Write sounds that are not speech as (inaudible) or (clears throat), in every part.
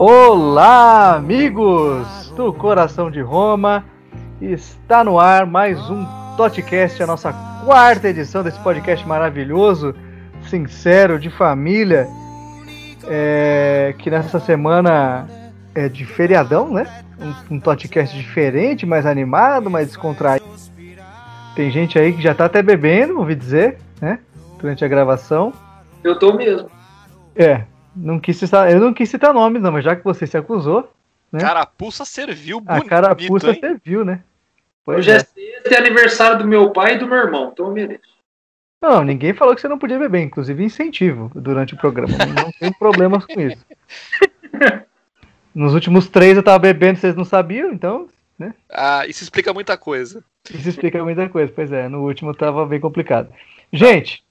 Olá, amigos do Coração de Roma. Está no ar mais um Totcast, a nossa quarta edição desse podcast maravilhoso, sincero, de família, é, que nessa semana é de feriadão, né? Um, um Totcast diferente, mais animado, mais descontraído. Tem gente aí que já tá até bebendo, ouvi dizer, né? Durante a gravação. Eu tô mesmo. É, não quis citar, eu não quis citar nomes, não, mas já que você se acusou. Né? Carapuça serviu bonito, A carapuça hein? serviu, né? Pois Hoje é. é sexta é aniversário do meu pai e do meu irmão, então eu mereço. Não, ninguém falou que você não podia beber, inclusive incentivo durante o programa. Não tem problemas com isso. Nos últimos três eu tava bebendo, vocês não sabiam, então. Né? Ah, isso explica muita coisa. Isso explica muita coisa, pois é. No último tava bem complicado. Gente,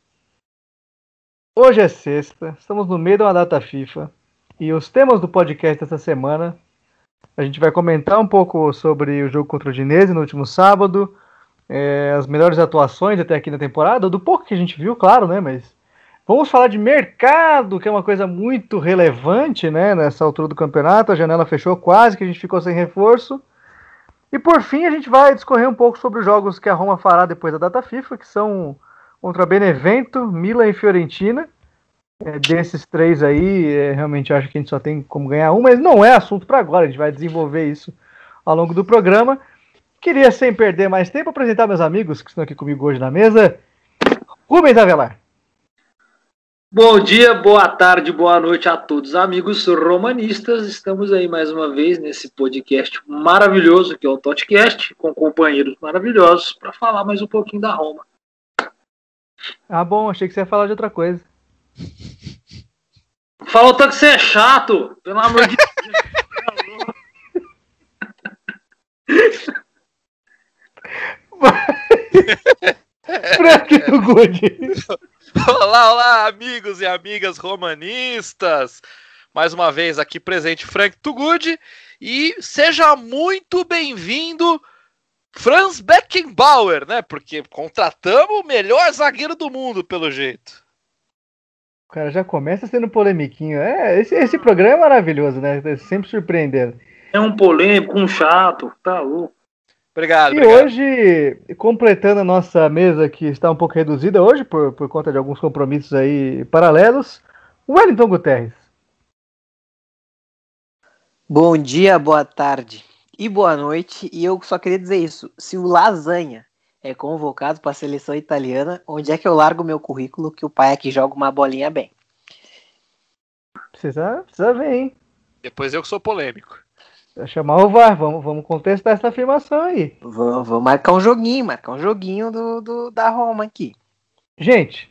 hoje é sexta, estamos no meio de uma data FIFA. E os temas do podcast dessa semana a gente vai comentar um pouco sobre o jogo contra o Dinese no último sábado, é, as melhores atuações até aqui na temporada, do pouco que a gente viu, claro, né? Mas vamos falar de mercado, que é uma coisa muito relevante, né? Nessa altura do campeonato, a janela fechou quase, que a gente ficou sem reforço. E por fim, a gente vai discorrer um pouco sobre os jogos que a Roma fará depois da data FIFA, que são contra Benevento, Milan e Fiorentina. É, desses três aí, é, realmente acho que a gente só tem como ganhar um, mas não é assunto para agora, a gente vai desenvolver isso ao longo do programa. Queria, sem perder mais tempo, apresentar meus amigos que estão aqui comigo hoje na mesa. Rubens Avelar. Bom dia, boa tarde, boa noite a todos, amigos romanistas. Estamos aí mais uma vez nesse podcast maravilhoso que é o Totcast, com companheiros maravilhosos, para falar mais um pouquinho da Roma. Ah, bom, achei que você ia falar de outra coisa. Falou tanto que você é chato, pelo amor de Deus. (laughs) Frank Good. Olá, olá, amigos e amigas romanistas. Mais uma vez aqui presente Frank Tugud e seja muito bem-vindo Franz Beckenbauer, né? Porque contratamos o melhor zagueiro do mundo, pelo jeito. O cara já começa sendo polemiquinho. É, esse, esse programa é maravilhoso, né? É sempre surpreendendo. É um polêmico, um chato, tá louco. Obrigado. E obrigado. hoje, completando a nossa mesa que está um pouco reduzida hoje por, por conta de alguns compromissos aí paralelos, Wellington Guterres. Bom dia, boa tarde e boa noite. E eu só queria dizer isso: se o Lasanha é convocado para a seleção italiana, onde é que eu largo meu currículo que o pai aqui joga uma bolinha bem? Precisa, precisa ver, hein? Depois eu que sou polêmico. Vai chamar o VAR, vamos, vamos contestar essa afirmação aí. Vou, vou marcar um joguinho, marcar um joguinho do, do da Roma aqui. Gente,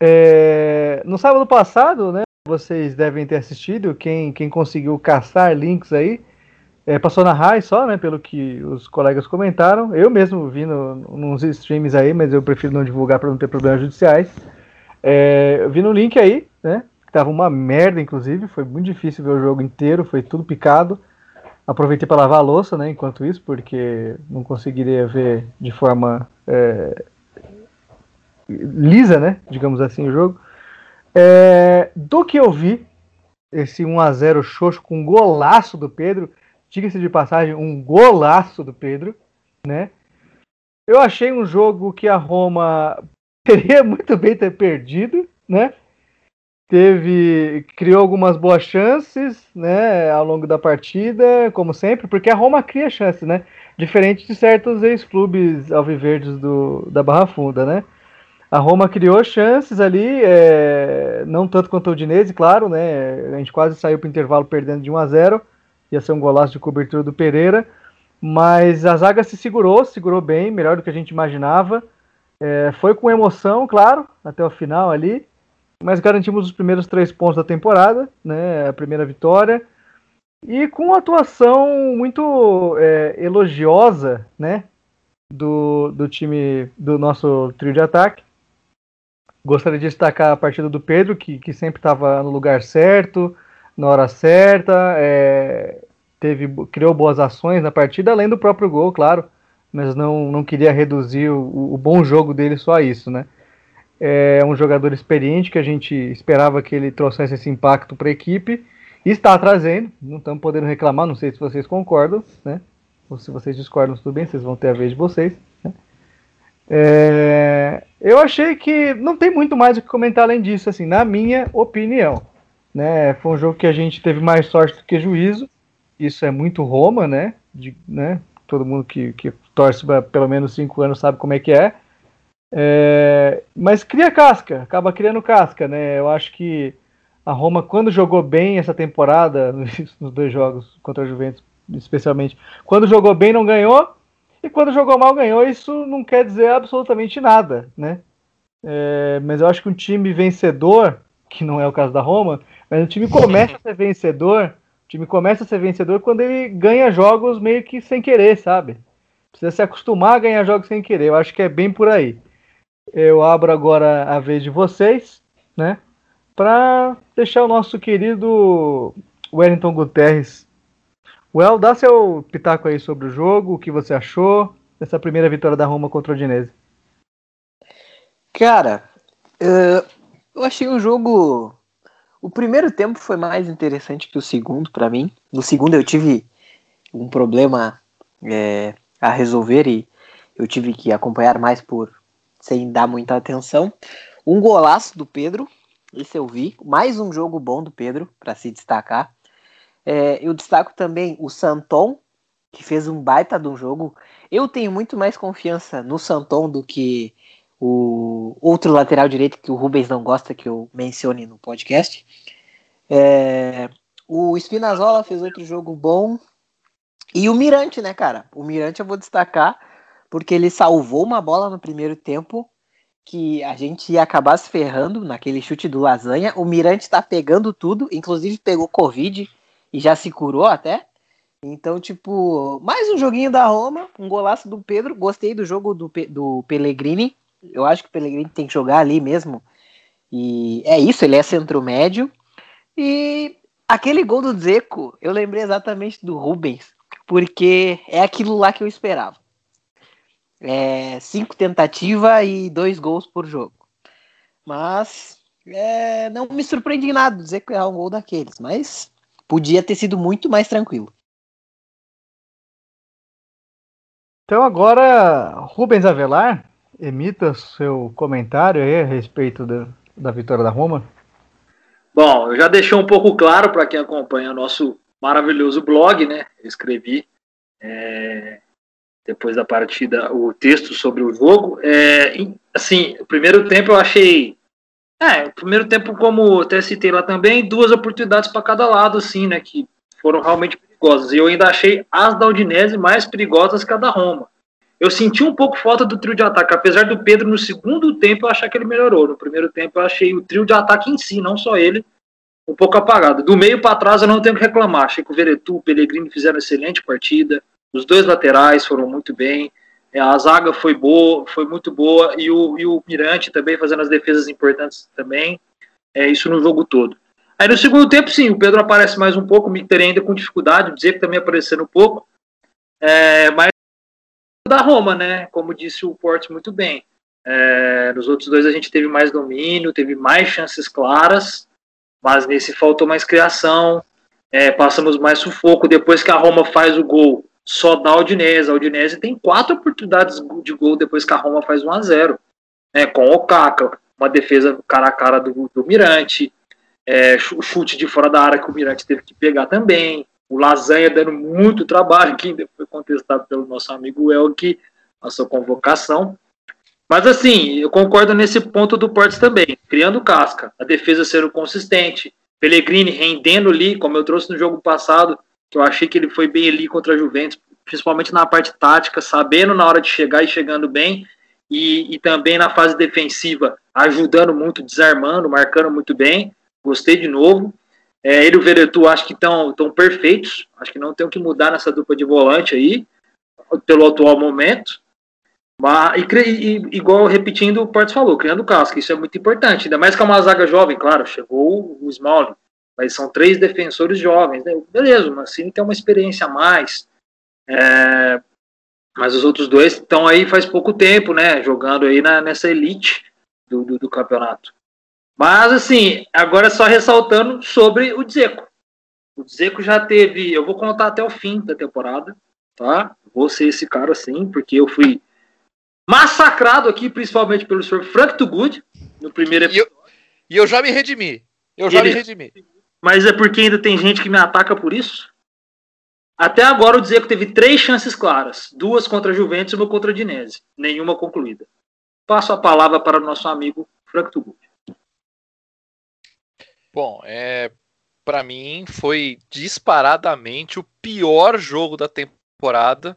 é, no sábado passado, né? Vocês devem ter assistido, quem, quem conseguiu caçar links aí, é, passou na RAI só, né? Pelo que os colegas comentaram. Eu mesmo vi no, nos streams aí, mas eu prefiro não divulgar para não ter problemas judiciais. É, eu vi no link aí, né? Que tava uma merda, inclusive. Foi muito difícil ver o jogo inteiro, foi tudo picado. Aproveitei para lavar a louça, né? Enquanto isso, porque não conseguiria ver de forma é, lisa, né? Digamos assim, o jogo. É, do que eu vi, esse 1x0 xoxo com golaço do Pedro diga-se de passagem, um golaço do Pedro, né? Eu achei um jogo que a Roma (laughs) teria muito bem ter perdido, né? Teve, criou algumas boas chances, né, ao longo da partida, como sempre, porque a Roma cria chances, né? Diferente de certos ex-clubes alviverdes do, da Barra Funda, né? A Roma criou chances ali, é, não tanto quanto o Udinese, claro, né? A gente quase saiu para o intervalo perdendo de 1 a 0 ia ser um golaço de cobertura do Pereira, mas a zaga se segurou, segurou bem, melhor do que a gente imaginava. É, foi com emoção, claro, até o final ali, mas garantimos os primeiros três pontos da temporada, né, a primeira vitória, e com uma atuação muito é, elogiosa, né, do, do time, do nosso trio de ataque. Gostaria de destacar a partida do Pedro, que, que sempre estava no lugar certo, na hora certa, é, teve, criou boas ações na partida, além do próprio gol, claro, mas não, não queria reduzir o, o bom jogo dele só a isso, né? É um jogador experiente que a gente esperava que ele trouxesse esse impacto para a equipe está trazendo, não estamos podendo reclamar, não sei se vocês concordam, né? Ou se vocês discordam, tudo bem, vocês vão ter a vez de vocês. Né? É, eu achei que não tem muito mais o que comentar além disso, assim, na minha opinião. Né? Foi um jogo que a gente teve mais sorte do que juízo. Isso é muito Roma, né? De, né? Todo mundo que, que torce pelo menos cinco anos sabe como é que é. é. Mas cria casca, acaba criando casca, né? Eu acho que a Roma, quando jogou bem essa temporada, (laughs) nos dois jogos contra a Juventus, especialmente, quando jogou bem não ganhou, e quando jogou mal ganhou, isso não quer dizer absolutamente nada, né? É, mas eu acho que um time vencedor, que não é o caso da Roma, mas o time começa a ser vencedor, o time começa a ser vencedor quando ele ganha jogos meio que sem querer, sabe? Precisa se acostumar a ganhar jogos sem querer. Eu acho que é bem por aí. Eu abro agora a vez de vocês, né? Para deixar o nosso querido Wellington Guterres. Well, dá seu pitaco aí sobre o jogo, o que você achou dessa primeira vitória da Roma contra o Udinese. Cara, eu achei o jogo. O primeiro tempo foi mais interessante que o segundo para mim. No segundo eu tive um problema é, a resolver e eu tive que acompanhar mais por sem dar muita atenção. Um golaço do Pedro, esse eu vi. Mais um jogo bom do Pedro para se destacar. É, eu destaco também o Santon, que fez um baita de um jogo. Eu tenho muito mais confiança no Santon do que o outro lateral direito que o Rubens não gosta que eu mencione no podcast. É, o Spinazzola fez outro jogo bom. E o Mirante, né, cara? O Mirante eu vou destacar porque ele salvou uma bola no primeiro tempo que a gente ia acabar se ferrando naquele chute do Lasanha. O Mirante tá pegando tudo, inclusive pegou Covid e já se curou até. Então, tipo, mais um joguinho da Roma, um golaço do Pedro. Gostei do jogo do, do Pellegrini. Eu acho que o Pellegrini tem que jogar ali mesmo. E é isso, ele é centro médio. E aquele gol do Zeco, eu lembrei exatamente do Rubens, porque é aquilo lá que eu esperava. É, cinco tentativas e dois gols por jogo. Mas é, não me surpreende em nada dizer que é um gol daqueles, mas podia ter sido muito mais tranquilo. Então agora, Rubens Avelar, emita seu comentário aí a respeito da, da vitória da Roma. Bom, eu já deixei um pouco claro para quem acompanha o nosso maravilhoso blog, né? Eu escrevi é, depois da partida o texto sobre o jogo. É, assim, o primeiro tempo eu achei. É, o primeiro tempo, como até citei lá também, duas oportunidades para cada lado, assim, né? Que foram realmente perigosas. E eu ainda achei as da Udinese mais perigosas que a da Roma. Eu senti um pouco falta do trio de ataque, apesar do Pedro no segundo tempo eu achar que ele melhorou. No primeiro tempo eu achei o trio de ataque em si, não só ele, um pouco apagado. Do meio para trás eu não tenho que reclamar. Achei que o Veretu, o Pellegrini fizeram excelente partida. Os dois laterais foram muito bem. É, a zaga foi boa, foi muito boa e o, e o Mirante também fazendo as defesas importantes também. É isso no jogo todo. Aí no segundo tempo, sim, o Pedro aparece mais um pouco, o Micter ainda com dificuldade, dizer que também aparecendo um pouco. É, mas da Roma, né? Como disse o Porto muito bem. É, nos outros dois a gente teve mais domínio, teve mais chances claras, mas nesse faltou mais criação, é, passamos mais sufoco. Depois que a Roma faz o gol, só dá a Udinese. A Udinese tem quatro oportunidades de gol depois que a Roma faz 1 a 0 né, com o Caca, uma defesa cara a cara do, do Mirante, é, chute de fora da área que o Mirante teve que pegar também o Lasanha dando muito trabalho, que ainda foi contestado pelo nosso amigo Elke, a sua convocação. Mas assim, eu concordo nesse ponto do Portes também, criando casca, a defesa sendo consistente, Pellegrini rendendo ali, como eu trouxe no jogo passado, que eu achei que ele foi bem ali contra a Juventus, principalmente na parte tática, sabendo na hora de chegar e chegando bem, e, e também na fase defensiva, ajudando muito, desarmando, marcando muito bem. Gostei de novo. É, ele e o Veretu acho que estão perfeitos. Acho que não tem o que mudar nessa dupla de volante aí, pelo atual momento. Mas, e, e, igual repetindo, o Portes falou, criando casca, isso é muito importante. Ainda mais que é uma zaga jovem, claro, chegou o Smalling, mas são três defensores jovens. Né? Beleza, o Mancini tem uma experiência a mais. É, mas os outros dois estão aí faz pouco tempo, né? Jogando aí na, nessa elite do, do, do campeonato. Mas, assim, agora só ressaltando sobre o Dzeko. O Zeco já teve. Eu vou contar até o fim da temporada, tá? Vou ser esse cara sim, porque eu fui massacrado aqui, principalmente pelo senhor Frank Tugud, no primeiro episódio. E eu, e eu já me redimi. Eu já Ele... me redimi. Mas é porque ainda tem gente que me ataca por isso? Até agora o Dzeko teve três chances claras, duas contra a Juventus e uma contra a Dinese, nenhuma concluída. Passo a palavra para o nosso amigo Frank Tugud. Bom, é, para mim foi disparadamente o pior jogo da temporada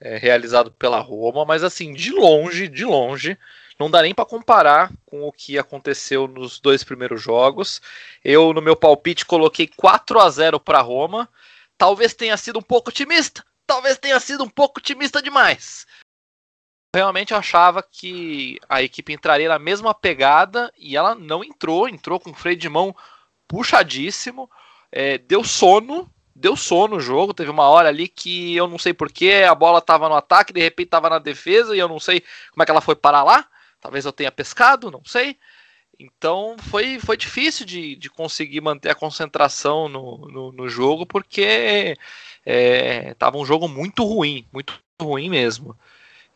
é, realizado pela Roma, mas assim, de longe, de longe, não dá nem para comparar com o que aconteceu nos dois primeiros jogos. Eu, no meu palpite, coloquei 4 a 0 para Roma Talvez tenha sido um pouco otimista, talvez tenha sido um pouco otimista demais. Realmente achava que a equipe entraria na mesma pegada e ela não entrou, entrou com o freio de mão puxadíssimo, é, deu sono, deu sono o jogo. Teve uma hora ali que eu não sei porquê, a bola estava no ataque, de repente estava na defesa e eu não sei como é que ela foi parar lá. Talvez eu tenha pescado, não sei. Então foi, foi difícil de, de conseguir manter a concentração no, no, no jogo, porque estava é, um jogo muito ruim, muito ruim mesmo.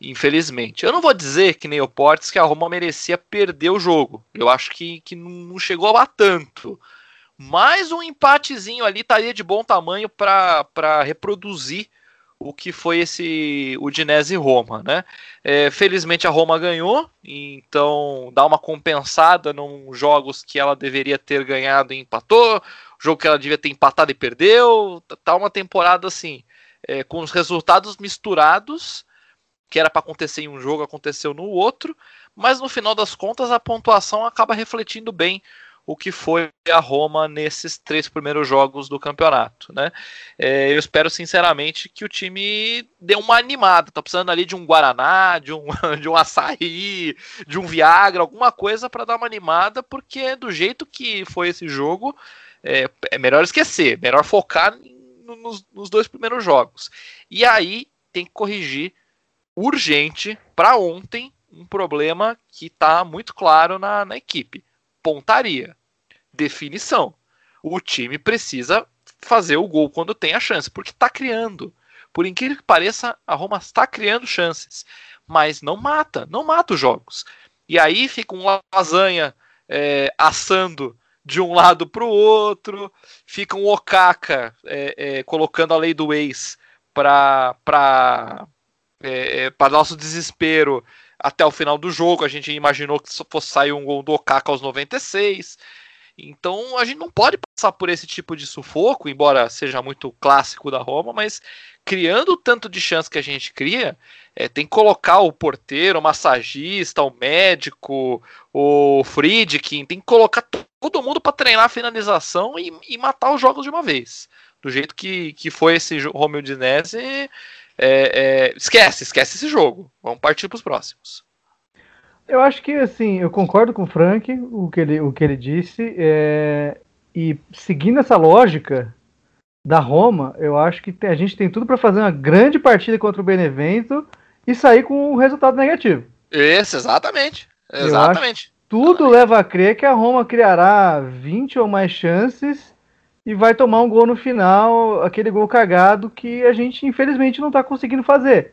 Infelizmente. Eu não vou dizer que nem o Portes que a Roma merecia perder o jogo. Eu acho que, que não chegou a tanto. Mas um empatezinho ali estaria de bom tamanho para reproduzir o que foi esse Udinese Roma, né? É, felizmente a Roma ganhou, então dá uma compensada nos jogos que ela deveria ter ganhado e empatou, jogo que ela devia ter empatado e perdeu, tá uma temporada assim, é, com os resultados misturados, que era para acontecer em um jogo, aconteceu no outro, mas no final das contas a pontuação acaba refletindo bem o que foi a Roma nesses três primeiros jogos do campeonato, né? É, eu espero sinceramente que o time dê uma animada. Tá precisando ali de um guaraná, de um, (laughs) de um açaí, de um Viagra, alguma coisa para dar uma animada, porque do jeito que foi esse jogo, é, é melhor esquecer, melhor focar nos, nos dois primeiros jogos. E aí tem que corrigir urgente para ontem um problema que está muito claro na, na equipe pontaria. Definição. O time precisa fazer o gol quando tem a chance, porque está criando. Por incrível que pareça, a Roma está criando chances, mas não mata, não mata os jogos. E aí fica um lasanha é, assando de um lado para o outro, fica um Okaka é, é, colocando a lei do ex para para é, é nosso desespero até o final do jogo. A gente imaginou que fosse sair um gol do Okaka aos 96. Então a gente não pode passar por esse tipo de sufoco, embora seja muito clássico da Roma, mas criando o tanto de chance que a gente cria, é, tem que colocar o porteiro, o massagista, o médico, o Friedkin, tem que colocar todo mundo para treinar a finalização e, e, matar os jogos de uma vez. Do jeito que, que foi esse Romeo Dinese, é, é, esquece, esquece esse jogo. Vamos partir para os próximos. Eu acho que assim, eu concordo com o Frank, o que ele, o que ele disse, é, e seguindo essa lógica da Roma, eu acho que a gente tem tudo para fazer uma grande partida contra o Benevento e sair com um resultado negativo. Isso, exatamente. Exatamente. Tudo leva a crer que a Roma criará 20 ou mais chances e vai tomar um gol no final, aquele gol cagado que a gente infelizmente não está conseguindo fazer.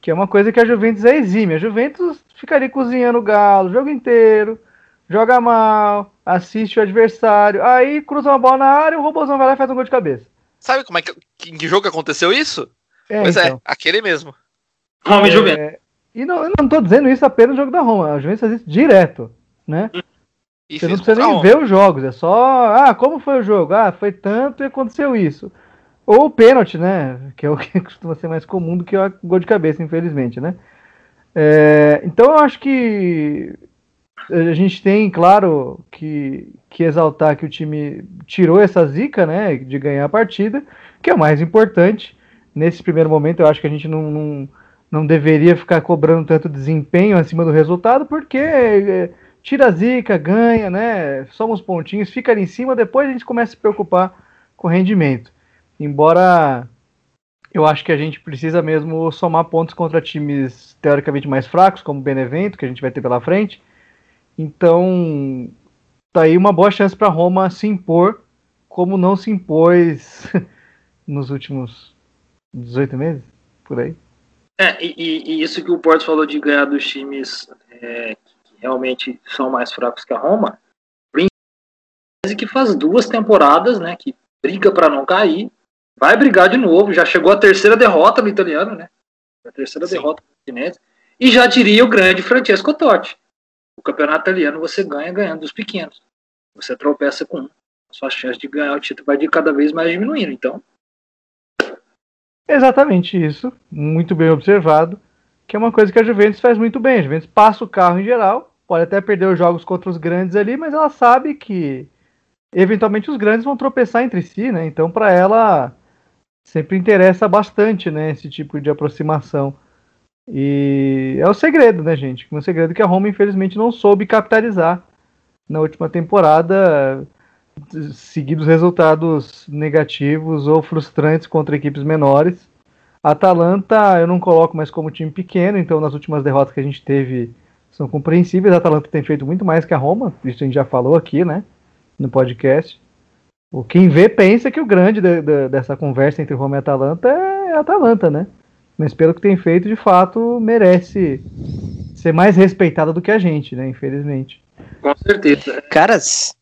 Que é uma coisa que a Juventus é exime. A Juventus ficaria cozinhando o galo o jogo inteiro, joga mal, assiste o adversário, aí cruza uma bola na área e o Robozão vai lá e faz um gol de cabeça. Sabe como é que, em que jogo aconteceu isso? É, pois é, então. é, aquele mesmo. Roma e Juventus. É, e não, eu não estou dizendo isso apenas no jogo da Roma, a Juventus faz isso direto, né? Hum. E Você não precisa nem ver os jogos, é só. Ah, como foi o jogo? Ah, foi tanto e aconteceu isso. Ou o pênalti, né? Que é o (laughs) que costuma ser mais comum do que o gol de cabeça, infelizmente, né? É, então eu acho que a gente tem, claro, que, que exaltar que o time tirou essa zica, né? De ganhar a partida, que é o mais importante. Nesse primeiro momento, eu acho que a gente não, não, não deveria ficar cobrando tanto desempenho acima do resultado, porque. É, tira a zica, ganha, né? Somos pontinhos, fica ali em cima, depois a gente começa a se preocupar com o rendimento. Embora eu acho que a gente precisa mesmo somar pontos contra times teoricamente mais fracos, como o Benevento, que a gente vai ter pela frente. Então, tá aí uma boa chance para Roma se impor como não se impôs (laughs) nos últimos 18 meses, por aí. É, e, e isso que o Porto falou de ganhar dos times é, realmente são mais fracos que a Roma, que faz duas temporadas, né, que briga para não cair, vai brigar de novo, já chegou a terceira derrota no italiano, né? A terceira Sim. derrota no chinês. E já diria o grande Francesco Totti. O campeonato italiano você ganha ganhando dos pequenos. Você tropeça com um. Sua chance de ganhar o título vai de cada vez mais diminuindo. Então. Exatamente isso. Muito bem observado. Que é uma coisa que a Juventus faz muito bem. A Juventus passa o carro em geral. Pode até perder os jogos contra os grandes ali, mas ela sabe que eventualmente os grandes vão tropeçar entre si, né? Então, para ela sempre interessa bastante, né, esse tipo de aproximação. E é o segredo, né, gente? O segredo que a Roma infelizmente não soube capitalizar na última temporada, seguidos resultados negativos ou frustrantes contra equipes menores. Atalanta eu não coloco mais como time pequeno, então nas últimas derrotas que a gente teve são compreensíveis. A Atalanta tem feito muito mais que a Roma, isso a gente já falou aqui, né, no podcast. O quem vê pensa que o grande de, de, dessa conversa entre Roma e Atalanta é a Atalanta, né? Mas pelo que tem feito, de fato, merece ser mais respeitada do que a gente, né? Infelizmente. Com certeza. Caras,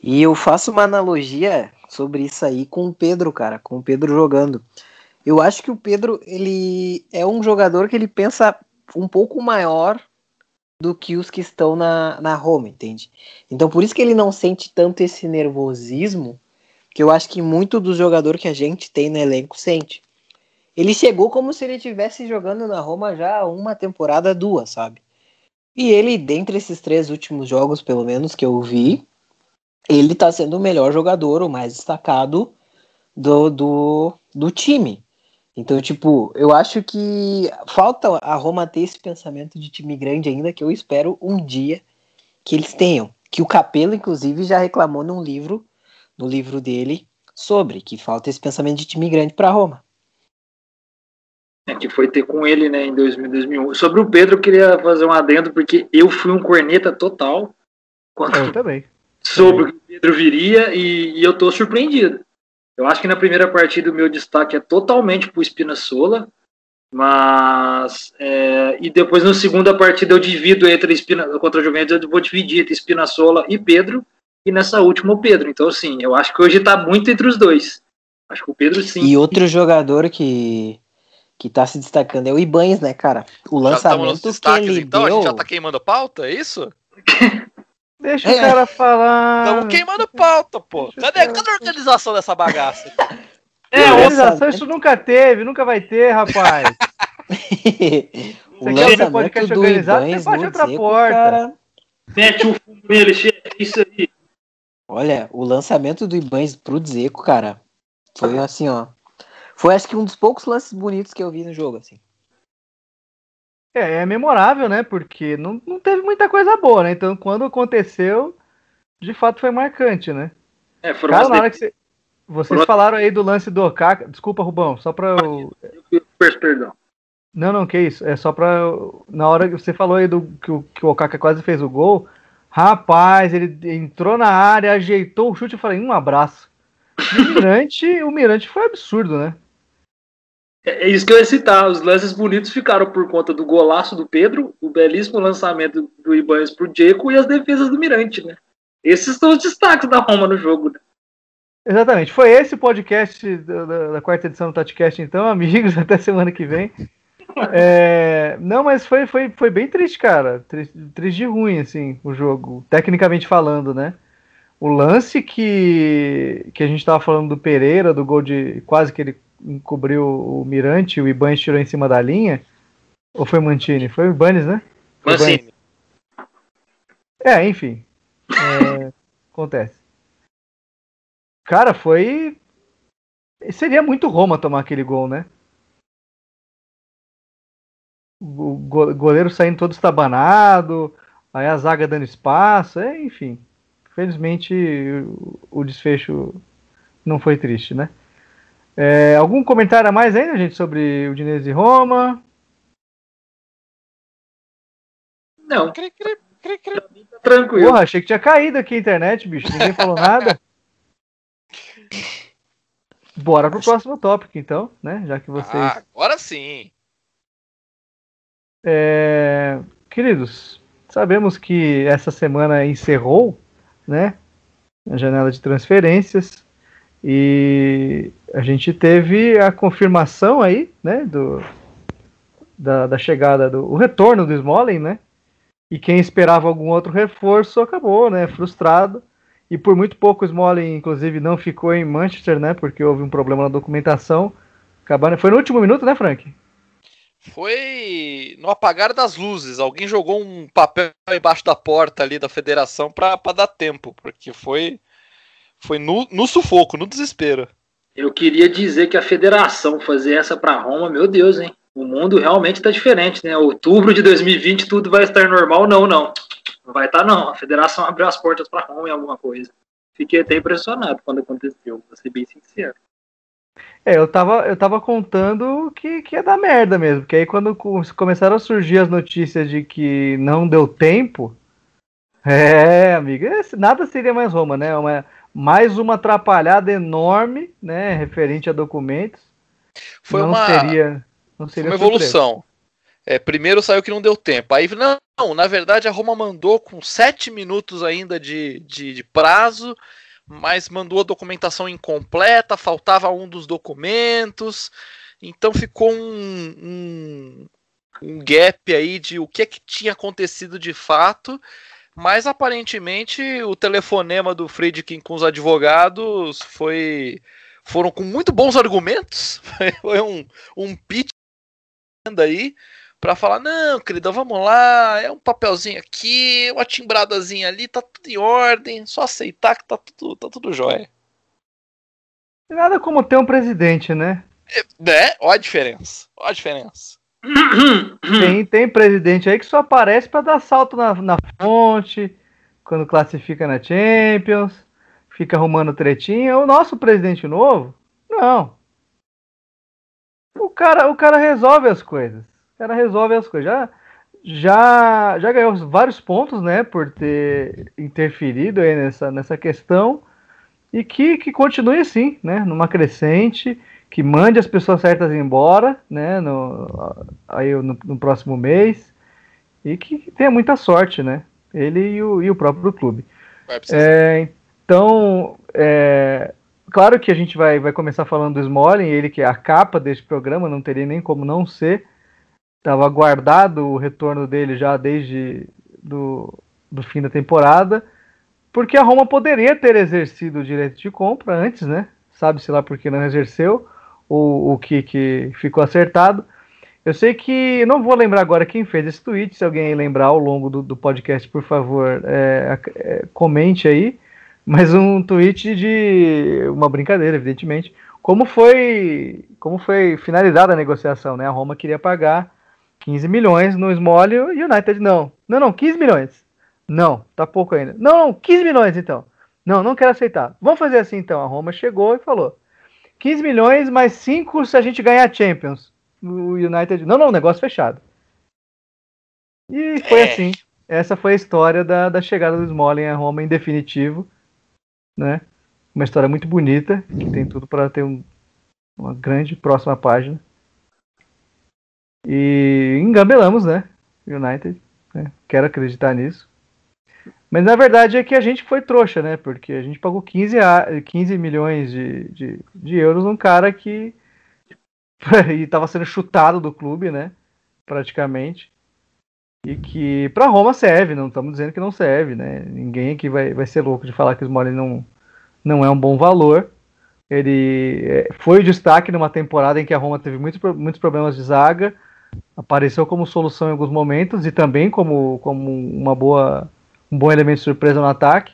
e eu faço uma analogia sobre isso aí com o Pedro, cara, com o Pedro jogando. Eu acho que o Pedro, ele é um jogador que ele pensa um pouco maior do que os que estão na, na Roma, entende? Então por isso que ele não sente tanto esse nervosismo que eu acho que muito dos jogadores que a gente tem no elenco sente. Ele chegou como se ele estivesse jogando na Roma já uma temporada, duas, sabe? E ele, dentre esses três últimos jogos, pelo menos, que eu vi, ele tá sendo o melhor jogador, o mais destacado do, do, do time. Então, tipo, eu acho que falta a Roma ter esse pensamento de time grande ainda, que eu espero um dia que eles tenham. Que o Capello, inclusive, já reclamou num livro, no livro dele, sobre que falta esse pensamento de time grande para Roma. É, que foi ter com ele, né, em 2000, 2001. Sobre o Pedro, eu queria fazer um adendo, porque eu fui um corneta total. Quando... Eu também. Sobre o que o Pedro viria, e, e eu tô surpreendido. Eu acho que na primeira partida o meu destaque é totalmente pro Espinazola, mas é, e depois na segunda partida eu divido entre Espina, contra a Juventus, eu vou dividir entre Espinazola e Pedro, e nessa última o Pedro. Então, assim, eu acho que hoje tá muito entre os dois. Acho que o Pedro sim. E outro jogador que que tá se destacando é o Ibanez, né, cara? O já lançamento que ele então, deu... a gente já tá queimando pauta, é isso? (laughs) Deixa é. o cara falar. Estamos queimando pauta, pô. Cadê, cadê a organização dessa bagaça? (laughs) É, organização isso nunca teve, nunca vai ter, rapaz. (laughs) o Você quer um podcast organizado, você pode outra porta. Cara... Mete um fumo nele, chefe, isso aí. Olha, o lançamento do Ibanez pro Dzeko, cara, foi assim, ó. Foi acho que um dos poucos lances bonitos que eu vi no jogo, assim. É, é memorável, né? Porque não, não teve muita coisa boa, né? Então, quando aconteceu, de fato foi marcante, né? É, foram Cara, na hora que você... Vocês foram... falaram aí do lance do Okaka. Desculpa, Rubão, só pra eu. Perdão. Não, não, que isso. É só pra. Na hora que você falou aí do que o, que o Okaka quase fez o gol. Rapaz, ele entrou na área, ajeitou o chute e falei, um abraço. E o Mirante, o Mirante foi absurdo, né? É, é isso que eu ia citar. Os lances bonitos ficaram por conta do golaço do Pedro, o belíssimo lançamento do Ibanez pro Diego e as defesas do Mirante, né? Esses são os destaques da Roma no jogo, né? Exatamente. Foi esse podcast da, da, quarta edição do Tatcast, então, (laughs) amigos. Até semana que vem. É, não, mas foi, foi, foi bem triste, cara. Triste, triste de ruim, assim, o jogo. Tecnicamente falando, né? O lance que, que a gente tava falando do Pereira, do gol de quase que ele encobriu o Mirante, o Ibanez tirou em cima da linha. Ou foi Mantini? Foi o Ibanez, né? Mancini. É, enfim. É, (laughs) acontece. Cara, foi. Seria muito Roma tomar aquele gol, né? O goleiro saindo todo estabanado, aí a zaga dando espaço, é, enfim. Felizmente o desfecho não foi triste, né? É, algum comentário a mais ainda, gente, sobre o Dinese e Roma? Não. Cri, cri, cri, cri. Tranquilo. Porra, achei que tinha caído aqui a internet, bicho. Ninguém falou nada. (laughs) Bora pro próximo tópico, então, né? Já que vocês. Ah, agora sim. É... Queridos, sabemos que essa semana encerrou, né? A janela de transferências. E a gente teve a confirmação aí, né? Do, da, da chegada do. O retorno do Smalling, né? E quem esperava algum outro reforço acabou, né? Frustrado. E por muito pouco o Smalling, inclusive, não ficou em Manchester, né? Porque houve um problema na documentação. Acabaram... Foi no último minuto, né, Frank? Foi no apagar das luzes. Alguém jogou um papel embaixo da porta ali da federação para dar tempo, porque foi foi no, no sufoco, no desespero. Eu queria dizer que a federação fazer essa para Roma, meu Deus, hein? O mundo realmente está diferente, né? Outubro de 2020 tudo vai estar normal, não, não. Não vai estar, não. A federação abriu as portas para Roma em alguma coisa. Fiquei até impressionado quando aconteceu, vou ser bem sincero. É, eu tava, eu tava contando que, que ia dar merda mesmo, porque aí quando começaram a surgir as notícias de que não deu tempo, é, amiga, nada seria mais Roma, né? Uma, mais uma atrapalhada enorme, né, referente a documentos. Foi não uma seria, não seria uma evolução. É, primeiro saiu que não deu tempo. Aí, não, não, na verdade, a Roma mandou com sete minutos ainda de, de, de prazo, mas mandou a documentação incompleta, faltava um dos documentos. Então ficou um, um, um gap aí de o que é que tinha acontecido de fato. Mas aparentemente o telefonema do Friedkin com os advogados foi foram com muito bons argumentos. (laughs) Foi um, um pitch aí para falar: não, querida, vamos lá, é um papelzinho aqui, uma timbradazinha ali, tá tudo em ordem, só aceitar que tá tudo, tá tudo jóia. Nada como ter um presidente, né? É, né? Olha a diferença. Olha a diferença. Tem, (clears throat) tem presidente aí que só aparece para dar salto na, na fonte, quando classifica na Champions, fica arrumando tretinha. O nosso presidente novo, não. O cara, o cara resolve as coisas. O cara resolve as coisas. Já, já, já ganhou vários pontos, né, por ter interferido aí nessa, nessa questão. E que, que continue assim, né, numa crescente que mande as pessoas certas embora, né, no, aí no, no próximo mês, e que, tenha muita sorte, né, ele e o, e o próprio clube. É, então, é, claro que a gente vai, vai começar falando do Smalling, ele que é a capa deste programa, não teria nem como não ser, estava guardado o retorno dele já desde do, do fim da temporada, porque a Roma poderia ter exercido o direito de compra antes, né, sabe-se lá por que não exerceu, o, o que, que ficou acertado. Eu sei que. Não vou lembrar agora quem fez esse tweet. Se alguém lembrar ao longo do, do podcast, por favor, é, é, comente aí. Mas um tweet de uma brincadeira, evidentemente. Como foi, como foi finalizada a negociação, né? A Roma queria pagar 15 milhões no Small e o United não. Não, não, 15 milhões. Não, tá pouco ainda. Não, 15 milhões então. Não, não quero aceitar. Vamos fazer assim então. A Roma chegou e falou: 15 milhões mais 5 se a gente ganhar a Champions. O United. Não, não, negócio fechado. E foi é. assim. Essa foi a história da, da chegada do Smalling a Roma em definitivo. Né? Uma história muito bonita, que tem tudo para ter um, uma grande próxima página. E engambelamos, né? United. Né? Quero acreditar nisso. Mas na verdade é que a gente foi trouxa, né? Porque a gente pagou 15, a, 15 milhões de, de, de euros num cara que (laughs) estava sendo chutado do clube, né? Praticamente. E que para Roma serve, não estamos dizendo que não serve, né? Ninguém aqui vai, vai ser louco de falar que o Smolin não, não é um bom valor. Ele é, foi o destaque numa temporada em que a Roma teve muitos, muitos problemas de zaga, apareceu como solução em alguns momentos e também como, como uma boa um bom elemento de surpresa no ataque.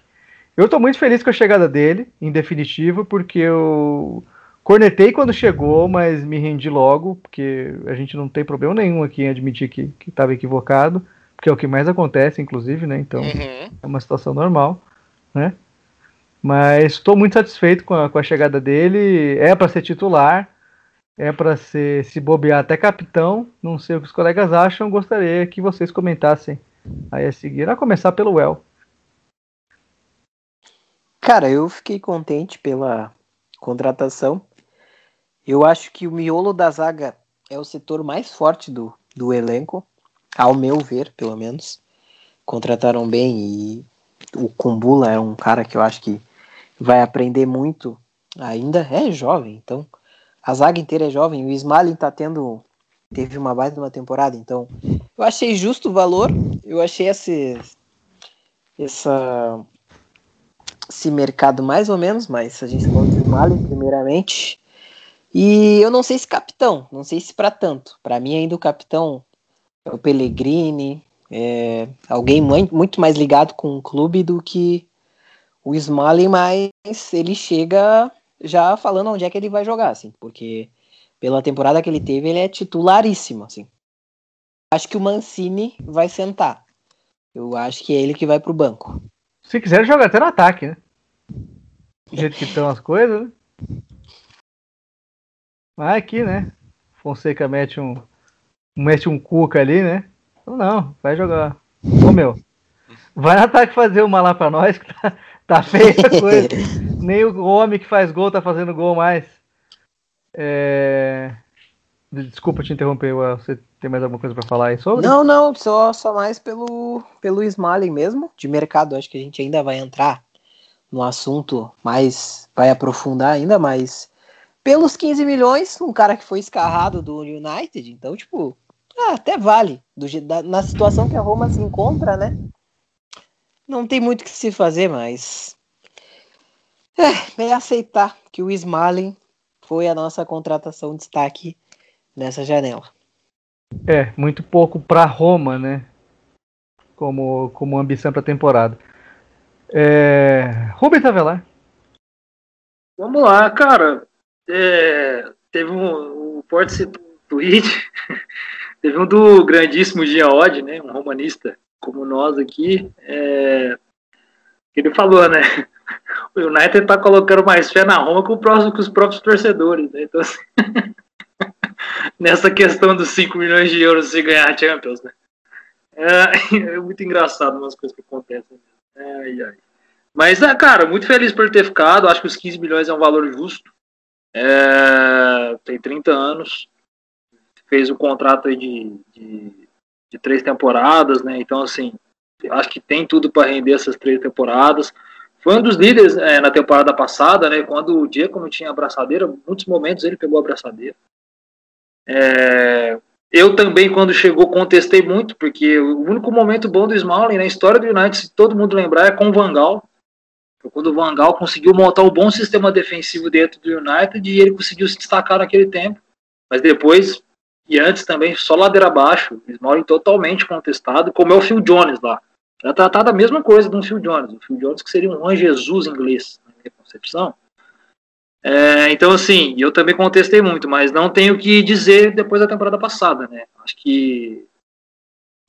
Eu estou muito feliz com a chegada dele, em definitivo, porque eu cornetei quando chegou, mas me rendi logo, porque a gente não tem problema nenhum aqui em admitir que estava equivocado, porque é o que mais acontece, inclusive, né? Então uhum. é uma situação normal, né? Mas estou muito satisfeito com a, com a chegada dele. É para ser titular, é para ser se bobear até capitão. Não sei o que os colegas acham. Gostaria que vocês comentassem aí a seguir, a começar pelo Well. Cara, eu fiquei contente pela contratação. Eu acho que o miolo da zaga é o setor mais forte do, do elenco, ao meu ver, pelo menos. Contrataram bem e o Kumbula é um cara que eu acho que vai aprender muito ainda. É jovem, então a zaga inteira é jovem. O Smalling tá tendo. Teve uma baita uma temporada, então eu achei justo o valor. Eu achei esse, essa, esse mercado mais ou menos, mas a gente falou do Smalling primeiramente. E eu não sei se capitão, não sei se para tanto. Para mim, ainda o capitão é o Pellegrini, é alguém muito mais ligado com o clube do que o Smalley, mas ele chega já falando onde é que ele vai jogar, assim, porque pela temporada que ele teve, ele é titularíssimo, assim. Acho que o Mancini vai sentar. Eu acho que é ele que vai pro banco. Se quiser, joga até no ataque, né? Do jeito que estão as coisas, né? Mas aqui, né? Fonseca mete um. Mete um cuca ali, né? Então não, vai jogar. Ô meu. Vai no ataque fazer uma lá pra nós, que tá, tá feia a coisa. (laughs) Nem o homem que faz gol tá fazendo gol mais. É... Desculpa te interromper, você tem mais alguma coisa para falar aí sobre? Não, não, só, só mais pelo, pelo Smalling mesmo, de mercado. Acho que a gente ainda vai entrar no assunto, mas vai aprofundar ainda, mas pelos 15 milhões, um cara que foi escarrado do United, então, tipo, ah, até vale. Do, da, na situação que a Roma se encontra, né? Não tem muito o que se fazer, mas. É, é aceitar que o Smalling foi a nossa contratação de destaque nessa janela. É, muito pouco para Roma, né? Como, como ambição para a temporada. É... Rubens Avelar. Vamos lá, cara. É, teve um, o Porto citou um tweet, (laughs) teve um do grandíssimo Giaod, né, um romanista como nós aqui, é, ele falou, né, (laughs) o United tá colocando mais fé na Roma que, o próximo, que os próprios torcedores, né, então assim, (laughs) nessa questão dos 5 milhões de euros se ganhar a Champions, né, é, (laughs) é, muito engraçado umas coisas que acontecem, ai, ai. Mas, é, cara, muito feliz por ter ficado. Acho que os 15 milhões é um valor justo. É, tem 30 anos, fez o um contrato aí de, de, de, três temporadas, né? Então, assim, acho que tem tudo para render essas três temporadas. Foi um dos líderes é, na temporada passada, né? Quando o Diego não tinha abraçadeira, muitos momentos ele pegou a abraçadeira. É, eu também, quando chegou, contestei muito, porque o único momento bom do Smalling na história do United, se todo mundo lembrar, é com o Vangal quando o Van Gaal conseguiu montar um bom sistema defensivo dentro do United e ele conseguiu se destacar naquele tempo. Mas depois, e antes também, só ladeira abaixo, Smalling totalmente contestado, como é o Phil Jones lá. Era tratado a mesma coisa de um Phil Jones. O Phil Jones que seria um Juan Jesus inglês, na minha concepção. É, então, assim, eu também contestei muito, mas não tenho o que dizer depois da temporada passada, né? Acho que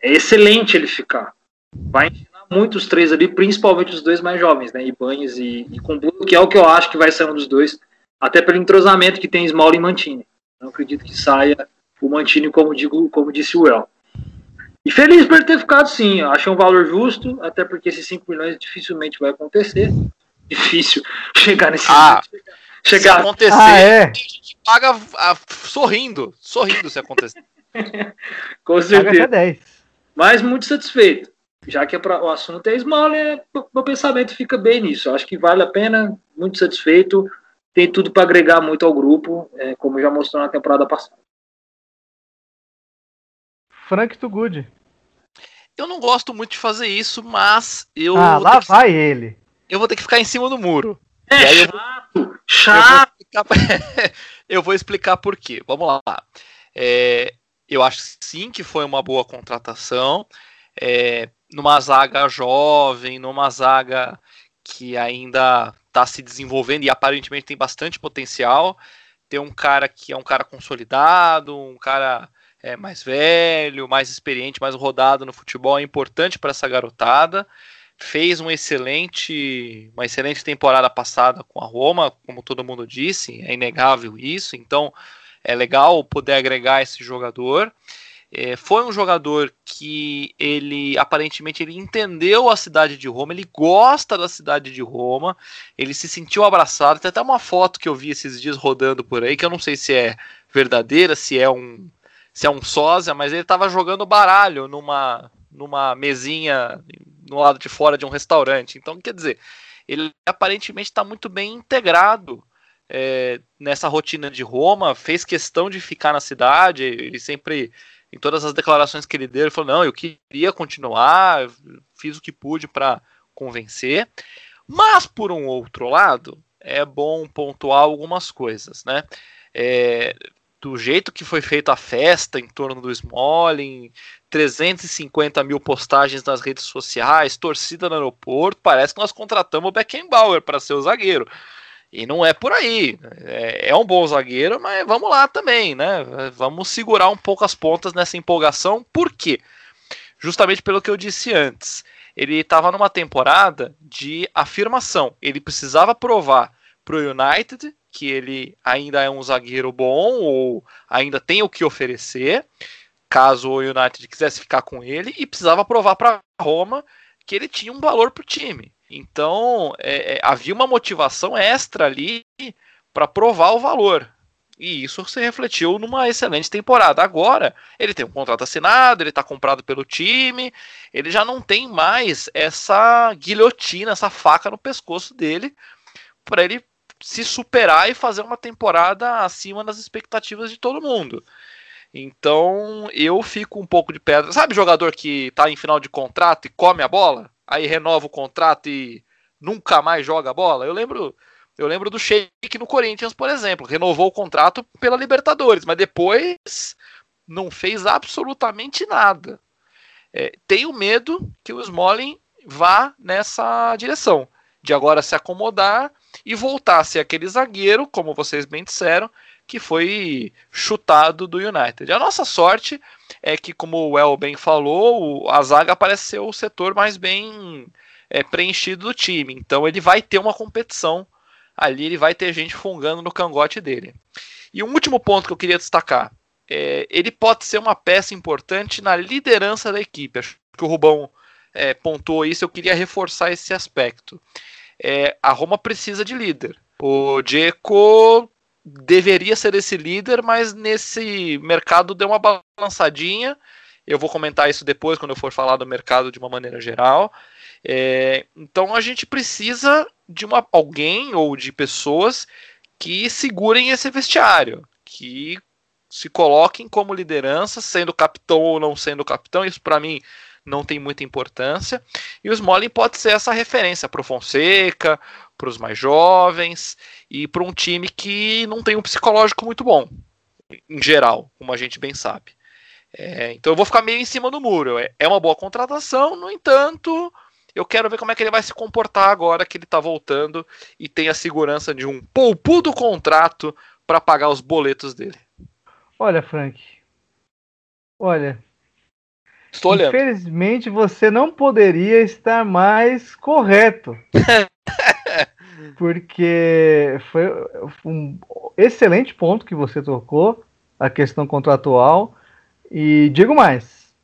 é excelente ele ficar. Vai muito os três ali, principalmente os dois mais jovens, né? Ibanez e, e Kumbulo, que é o que eu acho que vai ser um dos dois, até pelo entrosamento que tem Small e Mantini. Não acredito que saia o Mantini, como, digo, como disse o El. E feliz por ter ficado sim, achei um valor justo, até porque esses 5 milhões dificilmente vai acontecer. Difícil (laughs) chegar nesse ah, chegar se acontecer, ah, é. a gente paga a, sorrindo, sorrindo se acontecer. (laughs) Com certeza. Mas muito satisfeito já que é pra, o assunto é Smaller, meu pensamento fica bem nisso. Eu acho que vale a pena, muito satisfeito, tem tudo para agregar muito ao grupo, é, como já mostrou na temporada passada. Frank to good. Eu não gosto muito de fazer isso, mas eu. Ah, lá vai que... ele. Eu vou ter que ficar em cima do muro. É chato, chato. Eu vou, explicar... (laughs) eu vou explicar por quê. Vamos lá. É, eu acho sim que foi uma boa contratação. É, numa zaga jovem, numa zaga que ainda está se desenvolvendo e aparentemente tem bastante potencial. Ter um cara que é um cara consolidado, um cara é, mais velho, mais experiente, mais rodado no futebol é importante para essa garotada. Fez um excelente, uma excelente temporada passada com a Roma, como todo mundo disse, é inegável isso. Então é legal poder agregar esse jogador. É, foi um jogador que ele aparentemente ele entendeu a cidade de Roma, ele gosta da cidade de Roma, ele se sentiu abraçado. Tem até uma foto que eu vi esses dias rodando por aí, que eu não sei se é verdadeira, se é um se é um sósia, mas ele estava jogando baralho numa numa mesinha no lado de fora de um restaurante. Então, quer dizer, ele aparentemente está muito bem integrado é, nessa rotina de Roma, fez questão de ficar na cidade, ele sempre, em todas as declarações que ele deu, ele falou: não, eu queria continuar, fiz o que pude para convencer. Mas, por um outro lado, é bom pontuar algumas coisas, né? É, do jeito que foi feita a festa em torno do Smalling, 350 mil postagens nas redes sociais, torcida no aeroporto, parece que nós contratamos o Beckenbauer para ser o zagueiro. E não é por aí. É, é, um bom zagueiro, mas vamos lá também, né? Vamos segurar um pouco as pontas nessa empolgação. Por quê? Justamente pelo que eu disse antes. Ele estava numa temporada de afirmação. Ele precisava provar para o United que ele ainda é um zagueiro bom ou ainda tem o que oferecer, caso o United quisesse ficar com ele, e precisava provar para Roma que ele tinha um valor para o time. Então é, é, havia uma motivação extra ali para provar o valor. E isso se refletiu numa excelente temporada. Agora, ele tem um contrato assinado, ele está comprado pelo time, ele já não tem mais essa guilhotina, essa faca no pescoço dele, para ele se superar e fazer uma temporada acima das expectativas de todo mundo. Então eu fico um pouco de pedra. Sabe jogador que tá em final de contrato e come a bola? Aí renova o contrato e nunca mais joga a bola? Eu lembro. Eu lembro do Sheik no Corinthians, por exemplo. Renovou o contrato pela Libertadores, mas depois não fez absolutamente nada. É, tenho medo que o Smalling vá nessa direção, de agora se acomodar e voltar a ser aquele zagueiro, como vocês bem disseram, que foi chutado do United. A nossa sorte é que, como o El bem falou, a zaga parece ser o setor mais bem é, preenchido do time. Então ele vai ter uma competição ali, ele vai ter gente fungando no cangote dele. E um último ponto que eu queria destacar: é, ele pode ser uma peça importante na liderança da equipe. Acho que o Rubão é, pontuou isso, eu queria reforçar esse aspecto. É, a Roma precisa de líder. O Dzeko deveria ser esse líder, mas nesse mercado deu uma balançadinha. Eu vou comentar isso depois, quando eu for falar do mercado de uma maneira geral. É, então a gente precisa de uma, alguém ou de pessoas que segurem esse vestiário, que se coloquem como liderança, sendo capitão ou não sendo capitão. Isso para mim não tem muita importância. E o Smalling pode ser essa referência para o Fonseca, para os mais jovens e para um time que não tem um psicológico muito bom, em geral, como a gente bem sabe. É, então eu vou ficar meio em cima do muro. É, é uma boa contratação, no entanto, eu quero ver como é que ele vai se comportar agora que ele está voltando e tem a segurança de um poupudo contrato para pagar os boletos dele. Olha, Frank. Olha, Estou olhando. Infelizmente, você não poderia estar mais correto. (laughs) porque foi um excelente ponto que você tocou, a questão contratual. E digo mais,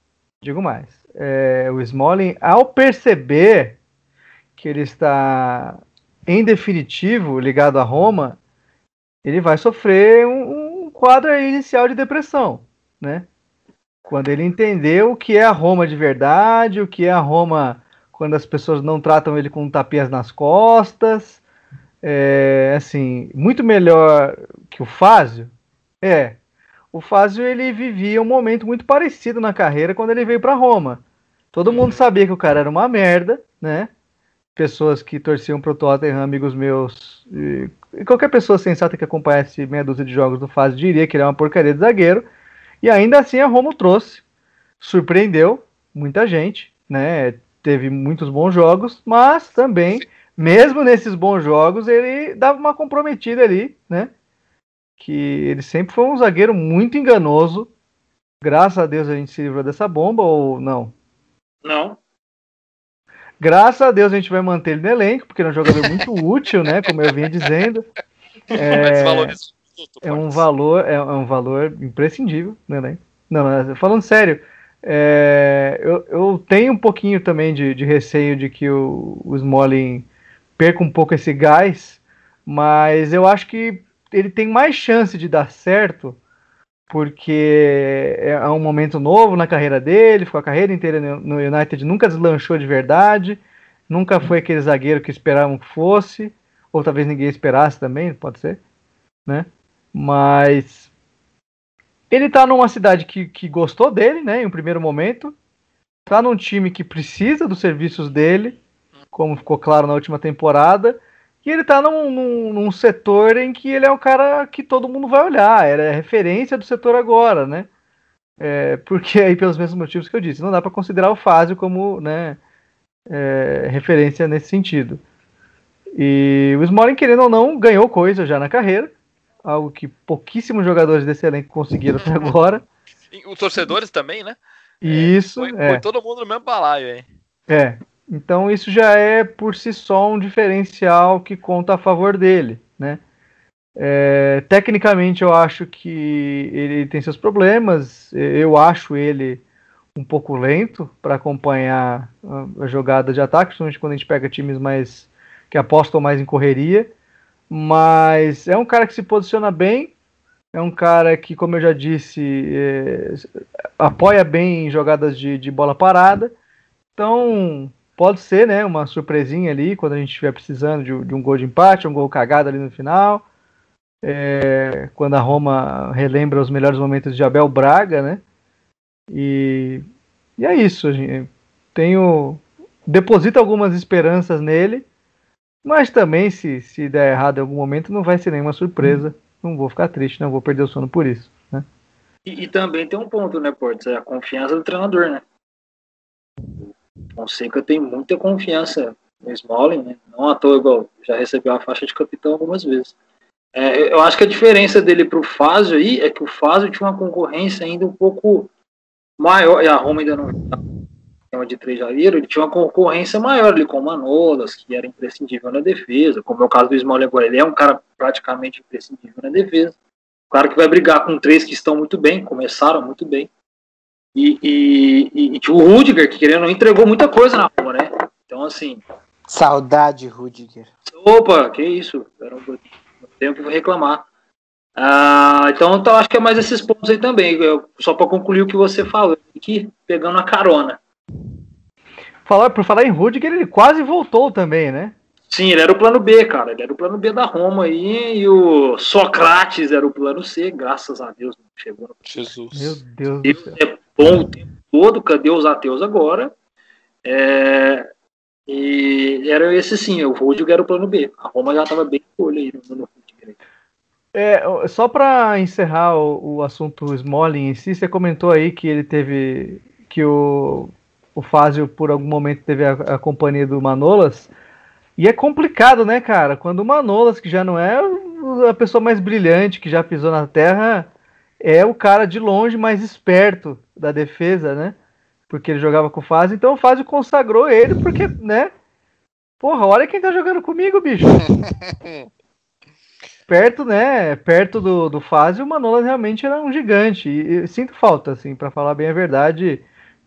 digo mais. É, o Smalling, ao perceber que ele está em definitivo ligado a Roma, ele vai sofrer um, um quadro inicial de depressão, né? Quando ele entendeu o que é a Roma de verdade, o que é a Roma quando as pessoas não tratam ele com tapias nas costas, é, assim, muito melhor que o Fázio. É, o Fázio ele vivia um momento muito parecido na carreira quando ele veio para Roma. Todo mundo sabia que o cara era uma merda, né? Pessoas que torciam pro Tottenham, amigos meus, e qualquer pessoa sensata que acompanhasse meia dúzia de jogos do Fázio diria que ele é uma porcaria de zagueiro. E ainda assim a Roma trouxe, surpreendeu muita gente, né? Teve muitos bons jogos, mas também, mesmo nesses bons jogos, ele dava uma comprometida ali, né? Que ele sempre foi um zagueiro muito enganoso. Graças a Deus a gente se livrou dessa bomba ou não? Não. Graças a Deus a gente vai manter ele no elenco, porque ele é um jogador muito (laughs) útil, né? Como eu vinha dizendo. É, é um valor, é, é um valor imprescindível, né? Não, falando sério, é, eu, eu, tenho um pouquinho também de, de receio de que o, o Smalling perca um pouco esse gás, mas eu acho que ele tem mais chance de dar certo porque é um momento novo na carreira dele, ficou a carreira inteira no United, nunca deslanchou de verdade, nunca foi aquele zagueiro que esperavam que fosse, ou talvez ninguém esperasse também, pode ser, né? Mas ele tá numa cidade que, que gostou dele, né, em um primeiro momento, tá num time que precisa dos serviços dele, como ficou claro na última temporada, e ele tá num, num, num, setor em que ele é um cara que todo mundo vai olhar, era referência do setor agora, né? É, porque aí, pelos mesmos motivos que eu disse, não dá para considerar o Fázio como né, é, referência nesse sentido. E o Smalling, querendo ou não, ganhou coisa já na carreira, algo que pouquíssimos jogadores desse elenco conseguiram até agora. Os torcedores também, né? Isso. Foi, é. foi todo mundo no mesmo balaio, hein? É, então isso já é por si só um diferencial que conta a favor dele, né? É, tecnicamente eu acho que ele tem seus problemas. Eu acho ele um pouco lento para acompanhar a, jogada de ataque, principalmente quando a gente pega times mais que apostam mais em correria. Mas é um cara que se posiciona bem, é um cara que, como eu já disse, é, apoia bem em jogadas de, de bola parada. Então pode ser, né, uma surpresinha ali quando a gente estiver precisando de, de, um gol de empate, um gol cagado ali no final. É, quando a Roma relembra os melhores momentos de Abel Braga, né? E, e é isso. Gente. Tenho deposito algumas esperanças nele, mas também se, se der errado em algum momento não vai ser nenhuma surpresa. Não vou ficar triste, não vou perder o sono por isso. Né? E, e também tem um ponto, né, Porto? É a confiança do treinador, né? Fonseca tem muita confiança no Smalling, né? não à toa, igual, já recebeu a faixa de capitão algumas vezes. É, eu acho que a diferença dele para o Fázio aí é que o Fázio tinha uma concorrência ainda um pouco maior, e a Roma ainda não tema de três zagueiros, ele tinha uma concorrência maior ali com o Manolas, que era imprescindível na defesa, como é o caso do Smalling agora, ele é um cara praticamente imprescindível na defesa, cara que vai brigar com três que estão muito bem, começaram muito bem, e, e, e, e o Rudiger, que querendo, entregou muita coisa na rua, né? Então, assim. Saudade, Rudiger. Opa, que isso. Era um tempo que reclamar. Ah, então, então, acho que é mais esses pontos aí também. Eu, só para concluir o que você falou, aqui, pegando a carona. Falar, por falar em Rudiger, ele quase voltou também, né? Sim, ele era o plano B, cara. Ele era o plano B da Roma aí, e o Socrates era o plano C, graças a Deus, não chegou no Jesus. Meu Deus do céu. É bom o tempo todo, cadê os ateus agora? É, e era esse sim, o Rudiger era o plano B. A Roma já estava bem com olho aí no, no Rudiger. É, só para encerrar o, o, assunto Smalling em si, você comentou aí que ele teve que o, o Fázio por algum momento teve a, a companhia do Manolas. E é complicado, né, cara? Quando o Manolas, que já não é a pessoa mais brilhante que já pisou na terra, é o cara de longe mais esperto da defesa, né? Porque ele jogava com o Fazio, então o Fazio consagrou ele, porque, né? Porra, olha quem tá jogando comigo, bicho. (laughs) perto, né? Perto do, do Fazio, o Manolas realmente era um gigante. E, e sinto falta, assim, para falar bem a verdade.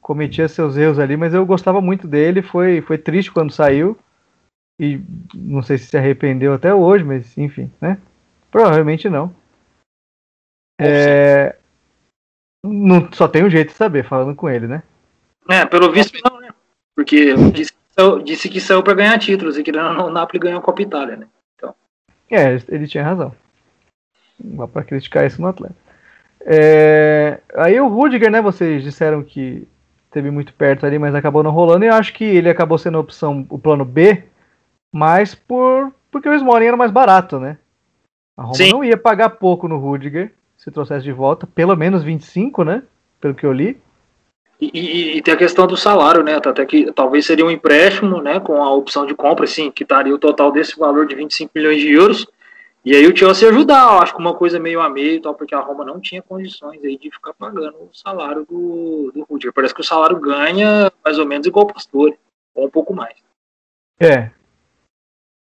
Cometia seus erros ali, mas eu gostava muito dele. Foi, foi triste quando saiu. E não sei se se arrependeu até hoje, mas enfim, né? Provavelmente não. É... Não, só tem um jeito de saber, falando com ele, né? É, pelo visto não, né? Porque disse, disse que saiu para ganhar títulos e que o Napoli ganhou a Copa Itália, né? Então. É, ele tinha razão. Não dá pra criticar isso no Atlético. É... Aí o Rudiger, né? Vocês disseram que teve muito perto ali, mas acabou não rolando. E eu acho que ele acabou sendo a opção, o plano B, mas por porque o Smalling era mais barato, né? A Roma Sim. não ia pagar pouco no Rudiger se trouxesse de volta, pelo menos 25, né? Pelo que eu li. E, e, e, tem a questão do salário, né? Até que talvez seria um empréstimo, né? Com a opção de compra, assim, que estaria o total desse valor de 25 milhões de euros. E aí o Chelsea ajudar, eu acho que uma coisa meio a meio, tal, porque a Roma não tinha condições aí de ficar pagando o salário do, do Rudiger. Parece que o salário ganha mais ou menos igual o Pastore, ou um pouco mais. É.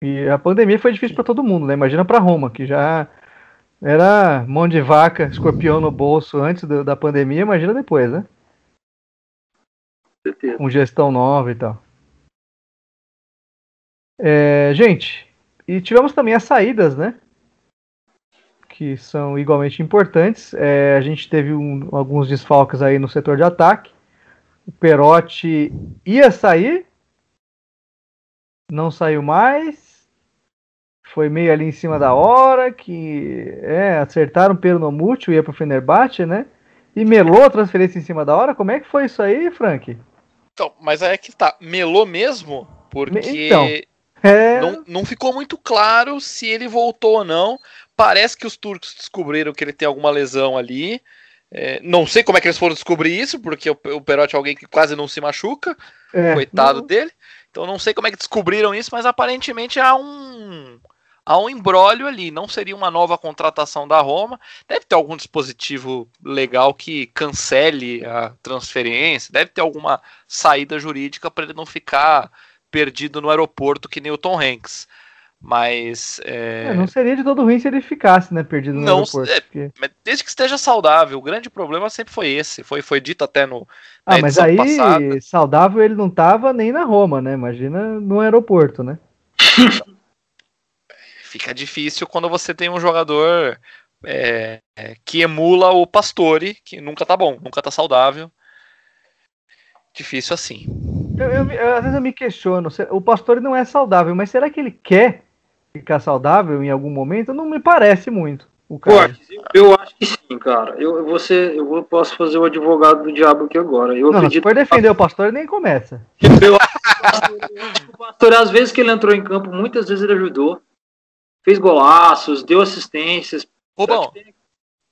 E a pandemia foi difícil para todo mundo, né? Imagina para Roma, que já Era mão de vaca, escorpião no bolso antes do, da pandemia, imagina depois, né? certeza. Com gestão nova e tal. É, gente, e tivemos também as saídas, né? Que são igualmente importantes. É, a gente teve um- alguns desfalques aí no setor de ataque. O Perotti ia sair, não saiu mais. Foi meio ali em cima da hora, que é, acertaram o Pedro no múltiplo, ia pro Fenerbahçe, né? E melou a transferência em cima da hora. Como é que foi isso aí, Frank? Então, mas aí é que tá. Melou mesmo? Porque Então. É, não, não ficou muito claro se ele voltou ou não. Parece que os turcos descobriram que ele tem alguma lesão ali. É, não sei como é que eles foram descobrir isso, porque o, o Perotti é alguém que quase não se machuca. é, coitado não- dele. Então não sei como é que descobriram isso, mas aparentemente há um há um embrólio ali. Não seria uma nova contratação da Roma. Deve ter algum dispositivo legal que cancele a transferência. Deve ter alguma saída jurídica para ele não ficar perdido no aeroporto que nem o Tom Hanks. Mas é, É, não seria de todo ruim se ele ficasse, né, perdido no Não, aeroporto. é, porque- mas desde que esteja saudável. O grande problema sempre foi esse. Foi, foi dito até no Ah, mas aí passada. saudável ele não tava nem na Roma, né? Imagina no aeroporto, né? (laughs) fica difícil quando você tem um jogador é, que emula o Pastore, que nunca tá bom, nunca tá saudável. Difícil assim. Eu, eu- eu- às vezes eu me questiono, se- o Pastore não é saudável, mas será que ele quer ficar saudável em algum momento? Não me parece muito. O Pô, cara. eu acho que sim, cara. Eu, ser- eu posso fazer o advogado do diabo aqui agora. Eu não, se acredito for defender o Pastore, nem começa. Eu acho que o Pastor, às vezes que ele entrou em campo, muitas vezes ele ajudou. Fez golaços, deu assistências. Rubão,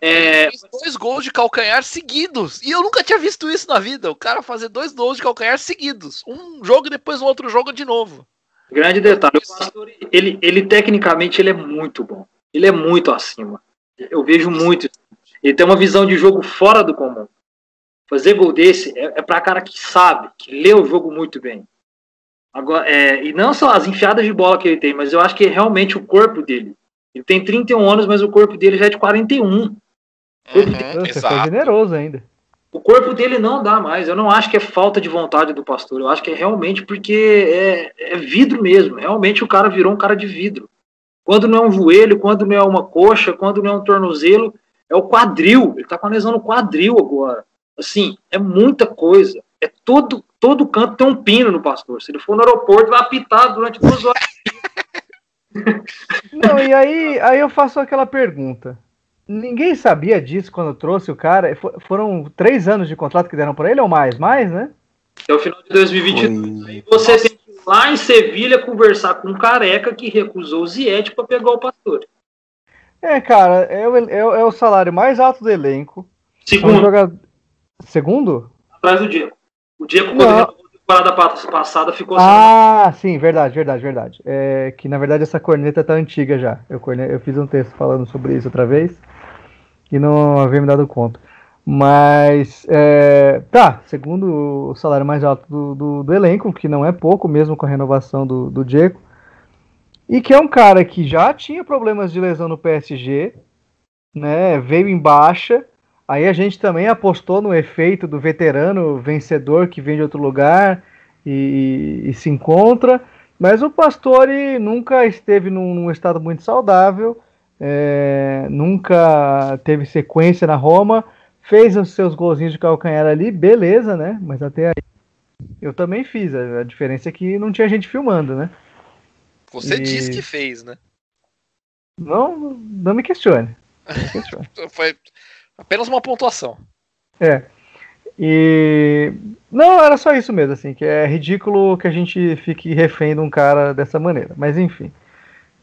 É, fez dois gols de calcanhar seguidos. E eu nunca tinha visto isso na vida. O cara fazer dois gols de calcanhar seguidos. Um jogo e depois o outro jogo de novo. grande detalhe, o Pastor, ele, ele tecnicamente ele é muito bom. Ele é muito acima. Eu vejo muito. Ele tem uma visão de jogo fora do comum. Fazer gol desse é, é para cara que sabe, que lê o jogo muito bem. Agora, é, e não só as enfiadas de bola que ele tem, mas eu acho que é realmente o corpo dele. Ele tem 31 anos, mas o corpo dele já é de 41. Uhum, Você foi exato. generoso ainda. O corpo dele não dá mais. Eu não acho que é falta de vontade do pastor. Eu acho que é realmente porque é, é vidro mesmo. Realmente o cara virou um cara de vidro. Quando não é um joelho, quando não é uma coxa, quando não é um tornozelo, é o quadril. Ele tá com a lesão no quadril agora. Assim, é muita coisa. É todo, todo canto tem um pino no pastor. Se ele for no aeroporto, vai apitar durante duas horas. (laughs) Não, e aí, aí eu faço aquela pergunta. Ninguém sabia disso quando trouxe o cara. Fo- Foram três anos de contrato que deram pra ele ou mais? Mais, né? Até o final de 2022. Aí você tem que ir lá em Sevilha conversar com um careca que recusou o Ziete para pegar o pastor. É, cara, é o, é é o salário mais alto do elenco. É Segundo, jogador... Segundo? atrás do Diego. O Diego, quando Não. temporada pa- passada, ficou sem. Ah, sim, verdade, verdade, verdade. É que na verdade essa corneta tá antiga já. Eu, corne- eu fiz um texto falando sobre isso outra vez e não havia me dado conta. Mas, é, tá, segundo o salário mais alto do, do, do elenco, que não é pouco, mesmo com a renovação do, do Diego, e que é um cara que já tinha problemas de lesão no PSG, né, veio em baixa, aí a gente também apostou no efeito do veterano vencedor que vem de outro lugar, e, e se encontra. Mas o Pastore nunca esteve num, num estado muito saudável, é, nunca teve sequência na Roma, fez os seus golzinhos de calcanhar ali, beleza, né? Mas até aí eu também fiz. A, diferença é que não tinha gente filmando, né? Você E- disse que fez, né? Não, não me questione. Não me questione. (laughs) Foi apenas uma pontuação. É. E. Não, era só isso mesmo, assim, que é ridículo que a gente fique refém de um cara dessa maneira. Mas enfim.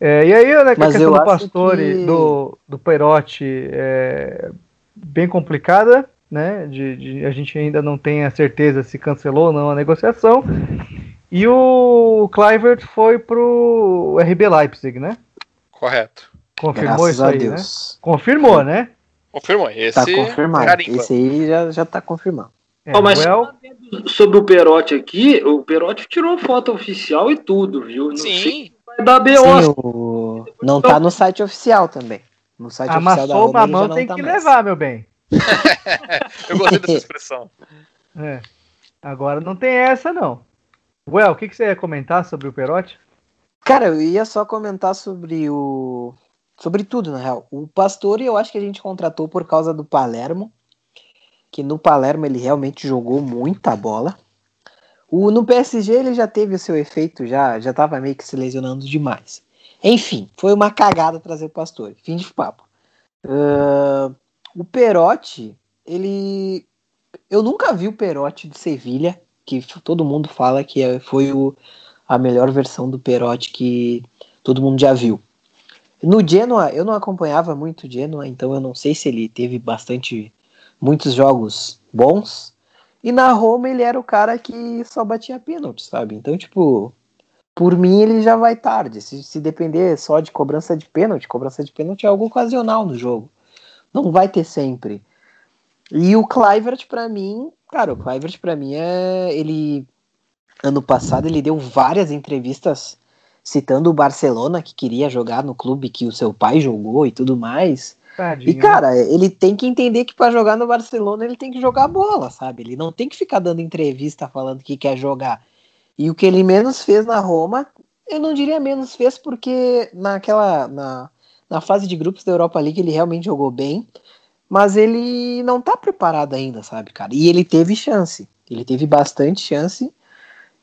É, e aí, né, a questão do Pastore, que- do, do Perotti, é bem complicada, né? De, de- a gente ainda não tem a certeza se cancelou ou não a negociação. E o Clivert foi pro RB Leipzig, né? Correto. Confirmou Graças isso a aí, né? Deus. Confirmou, né? Confirmou. Esse Tá confirmado. carimba. Esse aí já, já tá confirmado. É, Ó, mas well, sobre o Perotti aqui, o Perotti tirou foto oficial e tudo, viu? Não sei Sim. se vai dar BO. Sim, o... Não tá no site oficial também. No site Amassou oficial da Roma, uma ele já mão não tem tá que mais. levar, meu bem. (laughs) Eu gostei dessa expressão. (laughs) É. Agora não tem essa, não. Well, o que, que você ia comentar sobre o Perotti? Cara, eu ia só comentar sobre o. Sobre tudo, na real. O Pastore eu acho que a gente contratou por causa do Palermo. Que no Palermo ele realmente jogou muita bola. O, no PSG ele já teve o seu efeito, já, já tava meio que se lesionando demais. Enfim, foi uma cagada trazer o Pastore. Fim de papo. Ahn, o Perotti, ele. Eu nunca vi o Perotti de Sevilha, que todo mundo fala que é- foi o, a melhor versão do Perotti que todo mundo já viu. No Genoa, eu não acompanhava muito o Genoa, então eu não sei se ele teve bastante muitos jogos bons. E na Roma ele era o cara que só batia pênalti, sabe? Então, tipo, por mim ele já vai tarde. Se, se depender só de cobrança de pênalti, cobrança de pênalti é algo ocasional no jogo. Não vai ter sempre. E o Clivert, pra mim, cara, o Clivert pra mim é. Ele. Ano passado ele deu várias entrevistas citando o Barcelona, que queria jogar no clube que o seu pai jogou e tudo mais. Tadinho, E, cara, ele tem que entender que para jogar no Barcelona ele tem que jogar bola, sabe? Ele não tem que ficar dando entrevista falando que quer jogar. E o que ele menos fez na Roma, eu não diria menos fez, porque naquela. Na, na fase de grupos da Europa League ele realmente jogou bem, mas ele não tá preparado ainda, sabe, cara? E ele teve chance. Ele teve bastante chance.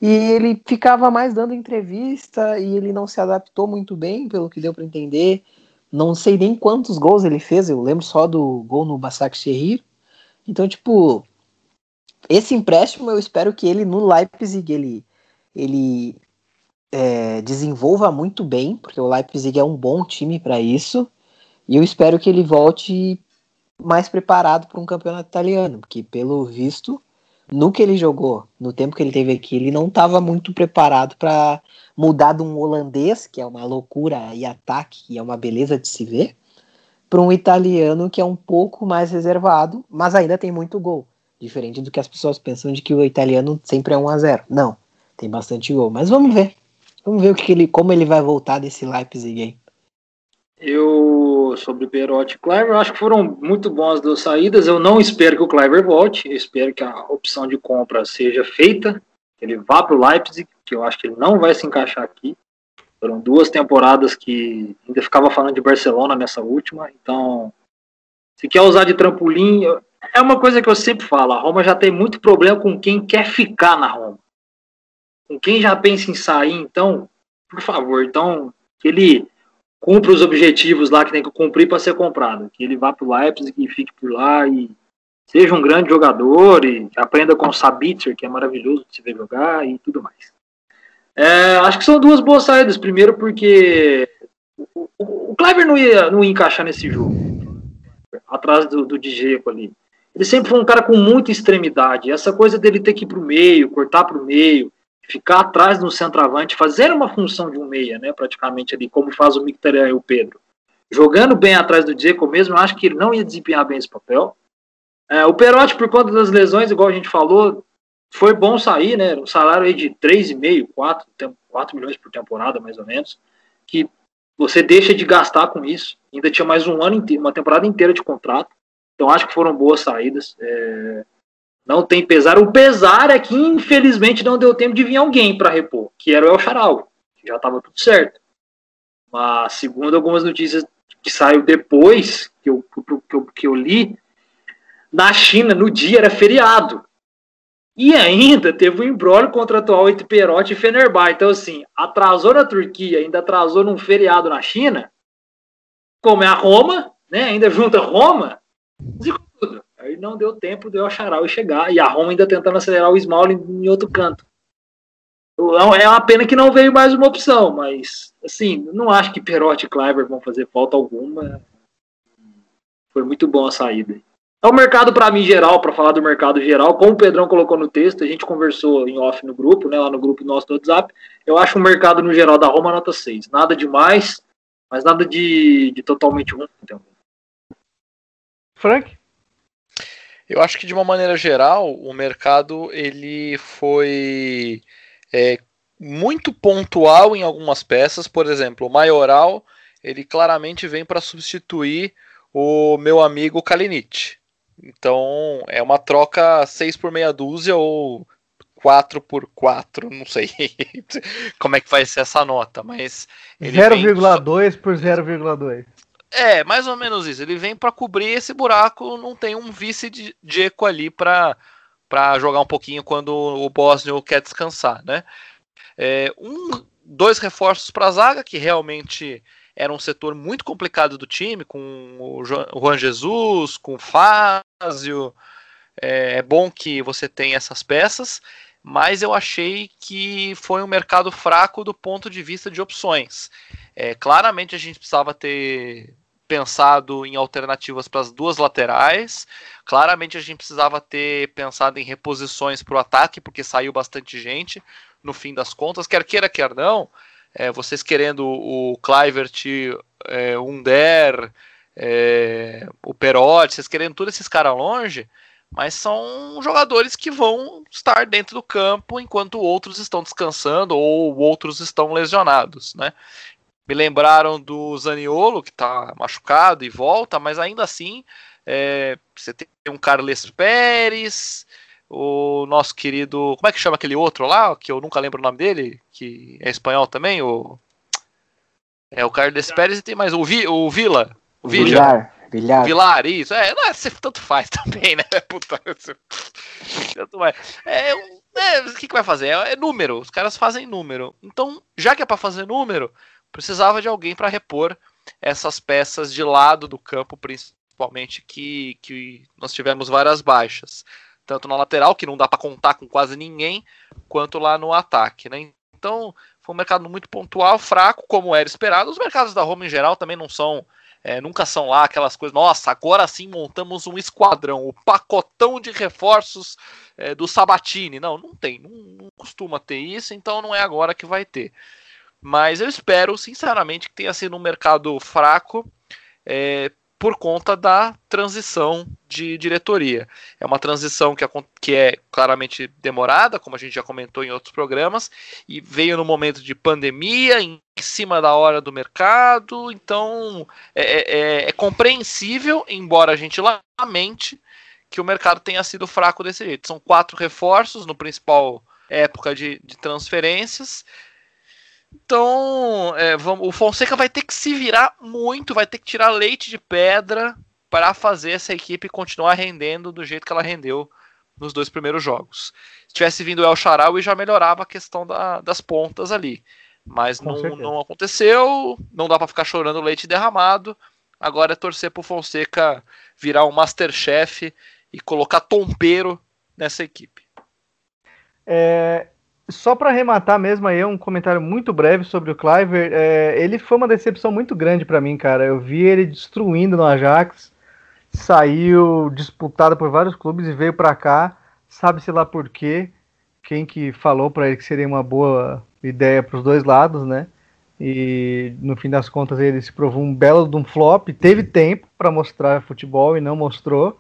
E ele ficava mais dando entrevista e ele não se adaptou muito bem, pelo que deu para entender. Não sei nem quantos gols ele fez, eu lembro só do gol no Basak Shehir. Então, tipo, esse empréstimo eu espero que ele no Leipzig ele, ele é, desenvolva muito bem, porque o Leipzig é um bom time para isso. E eu espero que ele volte mais preparado para um campeonato italiano, porque pelo visto, no que ele jogou, no tempo que ele teve aqui, ele não estava muito preparado para mudar de um holandês, que é uma loucura e ataque, e é uma beleza de se ver, para um italiano que é um pouco mais reservado, mas ainda tem muito gol. Diferente do que as pessoas pensam de que o italiano sempre é 1 a 0 Não, tem bastante gol. Mas vamos ver. Vamos ver o que ele, como ele vai voltar desse Leipzig aí. Eu, sobre Perotti e Cliver, acho que foram muito bons as duas saídas. Eu não espero que o Cliver volte. Eu espero que a opção de compra seja feita. Que ele vá para o Leipzig, que eu acho que ele não vai se encaixar aqui. Foram duas temporadas que ainda ficava falando de Barcelona nessa última. Então, se quer usar de trampolim, é uma coisa que eu sempre falo. A Roma já tem muito problema com quem quer ficar na Roma. Com quem já pensa em sair, então, por favor, então, que ele cumpra os objetivos lá que tem que cumprir para ser comprado. Que ele vá para o Leipzig e fique por lá e seja um grande jogador e aprenda com o Sabitzer, que é maravilhoso de se ver jogar e tudo mais. É, acho que são duas boas saídas. Primeiro porque o, Clever não ia, não ia encaixar nesse jogo. Atrás do, do ali. Ele sempre foi um cara com muita extremidade. Essa coisa dele ter que ir para o meio, cortar para o meio, ficar atrás do centroavante, fazer uma função de um meia, né, praticamente ali, como faz o Mkhitaryan e o Pedro. Jogando bem atrás do Dzeko mesmo, eu acho que ele não ia desempenhar bem esse papel. É, o Perotti, por conta das lesões, igual a gente falou, foi bom sair, né, um salário aí de 3,5, 4, 4 milhões por temporada, mais ou menos, que você deixa de gastar com isso. Ainda tinha mais um ano inteiro, uma temporada inteira de contrato. Então acho que foram boas saídas. É, não tem pesar. O pesar é que, infelizmente, não deu tempo de vir alguém para repor, que era o El Charal, que já estava tudo certo. Mas, segundo algumas notícias que saiu depois, que eu, que eu, que eu li, na China, no dia, era feriado. E ainda teve um embrólio contratual entre Perotti e Fenerbahçe. Então, assim, atrasou na Turquia, ainda atrasou num feriado na China, como é a Roma, né? Ainda junta Roma. Aí não deu tempo de o Charal chegar. E a Roma ainda tentando acelerar o Smalling em outro canto. É uma pena que não veio mais uma opção, mas assim, não acho que Perotti e Cliver vão fazer falta alguma. Foi muito bom a saída. É o mercado para mim geral, para falar do mercado geral, como o Pedrão colocou no texto, a gente conversou em off no grupo, né, lá no grupo nosso do WhatsApp. Eu acho o mercado no geral da Roma nota 6. Nada demais, mas nada de, de totalmente ruim. Frank? Eu acho que de uma maneira geral o mercado ele foi é, muito pontual em algumas peças. Por exemplo, o Maioral ele claramente vem para substituir o meu amigo Kalinic. Então é uma troca 6 por meia dúzia ou 4 por 4, não sei (laughs) como é que vai ser essa nota, mas 0,2 vem... por 0,2. É, mais ou menos isso. Ele vem para cobrir esse buraco, não tem um vice de Eco ali para para jogar um pouquinho quando o Bosnio quer descansar, né? É, um, dois reforços para a zaga que realmente era um setor muito complicado do time, com o Juan Jesus, com o Fázio. É, é bom que você tenha essas peças, mas eu achei que foi um mercado fraco do ponto de vista de opções. É, claramente a gente precisava ter pensado em alternativas para as duas laterais. Claramente a gente precisava ter pensado em reposições para o ataque, porque saiu bastante gente no fim das contas, quer queira, quer não é, vocês querendo o Clivert, é, o Under, é, o Perotti, vocês querendo todos esses caras longe, mas são jogadores que vão estar dentro do campo enquanto outros estão descansando ou outros estão lesionados, né? Me lembraram do Zaniolo, que está machucado e volta, mas ainda assim é, você tem um Carles Pérez, o nosso querido. Como é que chama aquele outro lá? Que eu nunca lembro o nome dele, que é espanhol também, o. É o Carlos Pérez e tem mais o, Vi, o Vila. O Vilar. Vilar. Vilar, isso. É, não é, você tanto faz (laughs) também, né? Puta, (laughs) tanto faz. É, é, o que, que vai fazer? É, é, número. Os caras fazem número. Então, já que é para fazer número, precisava de alguém para repor essas peças de lado do campo, principalmente que, que nós tivemos várias baixas tanto na lateral, que não dá para contar com quase ninguém, quanto lá no ataque. Né? Então, foi um mercado muito pontual, fraco, como era esperado. Os mercados da Roma em geral também não são, é, nunca são lá aquelas coisas, nossa, agora sim montamos um esquadrão, o pacotão de reforços é, do Sabatini. Não, não tem, não, não costuma ter isso, então não é agora que vai ter. Mas eu espero, sinceramente, que tenha sido um mercado fraco, é, por conta da transição de diretoria. É uma transição que, que é claramente demorada, como a gente já comentou em outros programas, e veio no momento de pandemia, em cima da hora do mercado, então é, é, é, é compreensível, embora a gente lamente que o mercado tenha sido fraco desse jeito. São quatro reforços no principal época de, de transferências. Então, é, vamos, o Fonseca vai ter que se virar muito, vai ter que tirar leite de pedra para fazer essa equipe continuar rendendo do jeito que ela rendeu nos dois primeiros jogos. Se tivesse vindo o El Charaui, já melhorava a questão da, das pontas ali. Mas não, não, aconteceu, não dá para ficar chorando leite derramado. Agora é torcer para o Fonseca virar um Masterchef e colocar tompeiro nessa equipe. É, só para arrematar mesmo aí, um comentário muito breve sobre o Cliver. É, ele foi uma decepção muito grande para mim, cara. Eu vi ele destruindo no Ajax, saiu disputado por vários clubes e veio para cá. Sabe-se lá por quê. Quem que falou para ele que seria uma boa ideia para os dois lados, né? E no fim das contas ele se provou um belo de um flop. Teve tempo para mostrar futebol e não mostrou,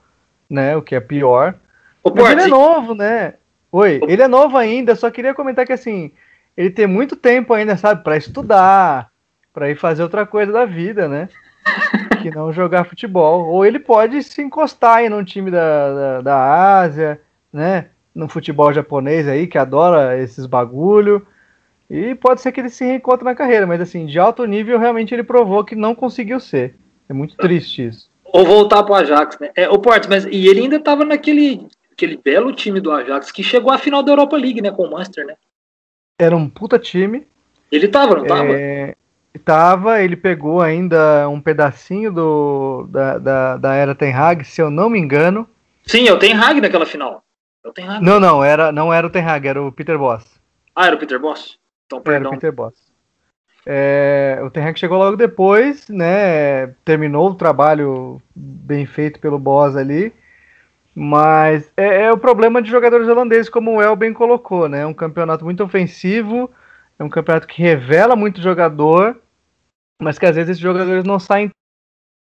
né? O que é pior. O Mas ele é novo, né? Oi, ele é novo ainda, só queria comentar que assim, ele tem muito tempo ainda, sabe, para estudar, para ir fazer outra coisa da vida, né? (laughs) que não jogar futebol. Ou ele pode se encostar aí num time da, da, da Ásia, né? No futebol japonês aí, que adora esses bagulho. E pode ser que ele se reencontre na carreira, mas assim, de alto nível, realmente ele provou que não conseguiu ser. É muito triste isso. Ou voltar pro Ajax, né? É, o Porto, mas e ele ainda tava naquele aquele belo time do Ajax que chegou à final da Europa League, né, com o Manchester, né? Era um puta time. Ele tava, não tava? É, tava, ele pegou ainda um pedacinho do, da, da, da era Ten Hag, se eu não me engano. Sim, é o Ten Hag naquela final. É o Ten Hag. Não, não, era, não era o Ten Hag, era o Peter Boss. Ah, era o Peter Boss? Então, perdão. Era o Peter Boss. É, o Ten Hag chegou logo depois, né? Terminou o trabalho bem feito pelo Boss ali mas é, é, o problema de jogadores holandeses, como o El bem colocou, né? É um campeonato muito ofensivo, é um campeonato que revela muito jogador, mas que às vezes esses jogadores não saem.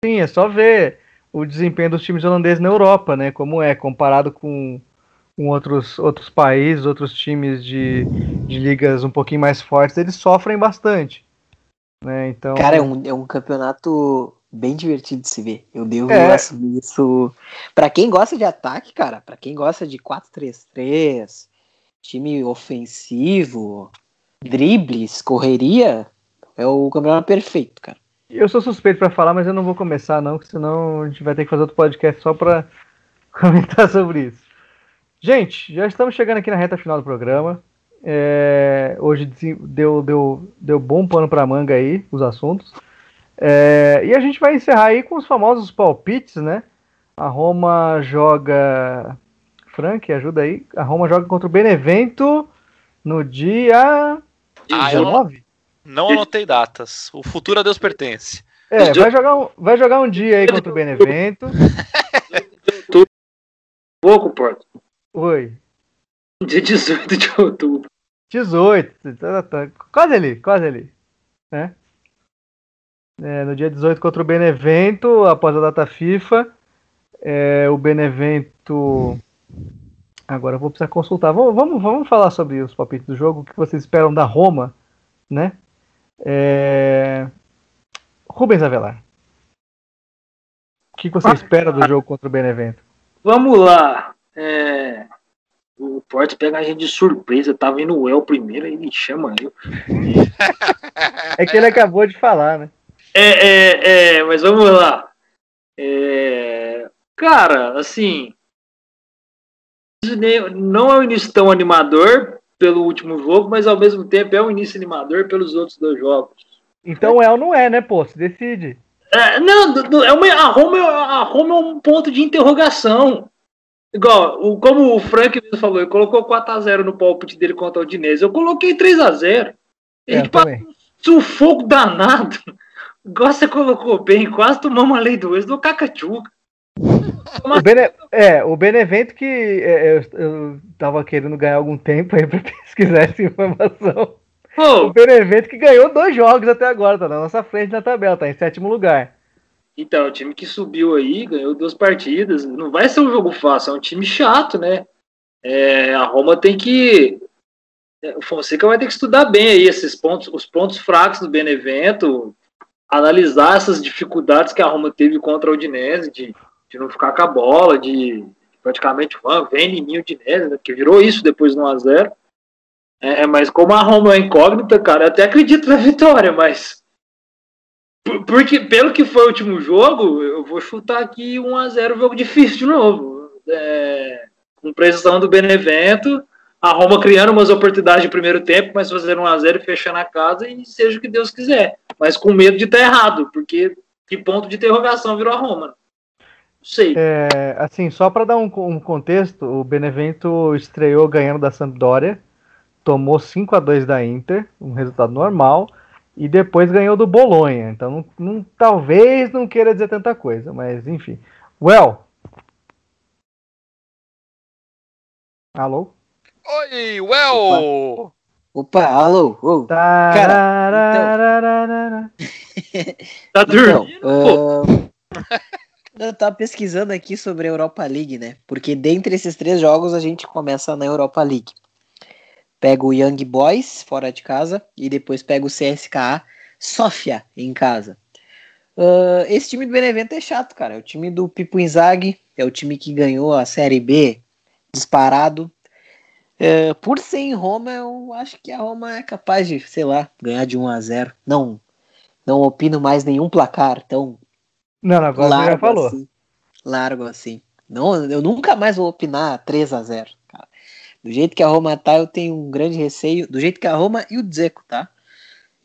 Sim, é só ver o desempenho dos times holandeses na Europa, né? Como é, comparado com, com outros, outros países, outros times de, de ligas um pouquinho mais fortes, eles sofrem bastante. Né? Então, Cara, é um, é um campeonato bem divertido de se ver. Eu devo É. assumir isso. Pra quem gosta de ataque, cara, pra quem gosta de 4-3-3, time ofensivo, dribles, correria, é o campeonato perfeito, cara. eu sou suspeito pra falar, mas eu não vou começar não, porque senão a gente vai ter que fazer outro podcast só pra (laughs) comentar sobre isso. Gente, já estamos chegando aqui na reta final do programa. É, hoje deu, deu, deu bom pano pra manga aí, os assuntos. É, e a gente vai encerrar aí com os famosos palpites, né? A Roma joga. Frank, ajuda aí. A Roma joga contra o Benevento no dia Ah, eu não, 19? não anotei datas. O futuro a Deus pertence. É, vai jogar, um, vai jogar um dia aí contra o Benevento. Pouco, Porto. Oi. Dia 18 de outubro. 18. tá, tá, quase ali, quase ali. Né? É, no dia 18 contra o Benevento, após a data FIFA. é, o Benevento. Agora eu vou precisar consultar. Vamos, vamos, vamos falar sobre os palpites do jogo. O que vocês esperam da Roma, né? É... Rubens Avelar. O que você espera do jogo contra o Benevento? Vamos lá. É, O Porto pega a gente de surpresa. Tava indo o El primeiro, aí me chama eu. (laughs) É que ele acabou de falar, né? É, é, é, mas vamos lá. É, cara, assim. Não é um início tão animador pelo último jogo, mas ao mesmo tempo é um início animador pelos outros dois jogos. Então o El não é, né, pô? Se decide. É, não, é uma, a, Roma, é- a Roma é um ponto de interrogação. Igual, o, como o Frank mesmo falou, ele colocou 4x0 no palpite dele contra o Dinese. Eu coloquei 3x0. A É, gente passou um sufoco danado. Você colocou bem, quase tomamos a lei do ex do Cacachuca. (laughs) O Bene- É, o Benevento que é, eu, eu tava querendo ganhar algum tempo aí pra (laughs) pesquisar essa informação. O Benevento que ganhou dois jogos até agora, tá na nossa frente na tabela, tá em sétimo lugar. então, o time que subiu aí, ganhou duas partidas. Não vai ser um jogo fácil, é um time chato, né? É, a Roma tem que. é, O Fonseca vai ter que estudar bem aí esses pontos, os pontos fracos do Benevento, analisar essas dificuldades que a Roma teve contra a Udinese, de, de não ficar com a bola, de praticamente "Ah, vem em mim Udinese, né? que virou isso depois do 1x0. É, mas como a Roma é incógnita, cara, eu até acredito na (laughs) vitória, mas. por- Porque, pelo que foi o último jogo, eu vou chutar aqui 1x0 jogo difícil de novo. É, com precisão do Benevento, a Roma criando umas oportunidades de primeiro tempo, mas fazendo 1x0 e fechando a casa e seja o que Deus quiser. Mas com medo de estar errado, porque que ponto de interrogação virou a Roma? Não sei. É, assim, só pra dar um, um contexto, o Benevento estreou ganhando da Sampdoria, tomou 5 a 2 da Inter, um resultado normal, e depois ganhou do Bolonha. Então, não, não- talvez não queira dizer tanta coisa, mas enfim. Well. Alô? Oi, well! Opa, alô, ô. Tarararararara. (laughs) Tá Então, dormindo? pô? ahn, eu tava pesquisando aqui sobre a Europa League, né? Porque dentre esses três jogos a gente começa na Europa League. Pega o Young Boys fora de casa e depois pega o CSKA Sofia em casa. Ahn, esse time do Benevento é chato, cara. É o time do Pipo Inzaghi, é o time que ganhou a Série B disparado. É, por ser em Roma, eu acho que a Roma é capaz de, sei lá, ganhar de 1 a 0 Não, não opino mais nenhum placar tão Não, não, agora você já largo falou. assim. Largo assim. Não, eu nunca mais vou opinar 3 a 0 cara. Do jeito que a Roma tá, eu tenho um grande receio. Do jeito que a Roma e o Dzeko, tá?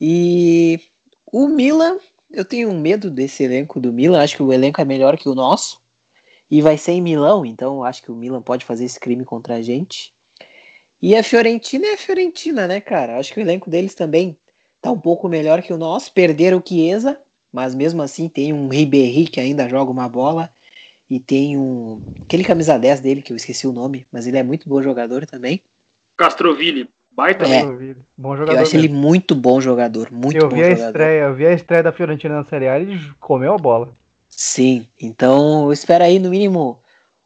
E o Milan, eu tenho um medo desse elenco do Milan. Acho que o elenco é melhor que o nosso. E vai ser em Milão, então eu acho que o Milan pode fazer esse crime contra a gente. E a Fiorentina é a Fiorentina, né, cara? Acho que o elenco deles também tá um pouco melhor que o nosso. Perderam o Chiesa, mas mesmo assim tem um Ribéry que ainda joga uma bola. E tem um. Aquele camisa 10 dele, que eu esqueci o nome, mas ele é muito bom jogador também. Castroville, baita. É. Bom Eu jogador. acho ele mesmo. muito bom jogador, muito eu bom vi a jogador. estreia, eu vi a estreia da Fiorentina na Série A e ele comeu a bola. Sim, então eu espero aí no mínimo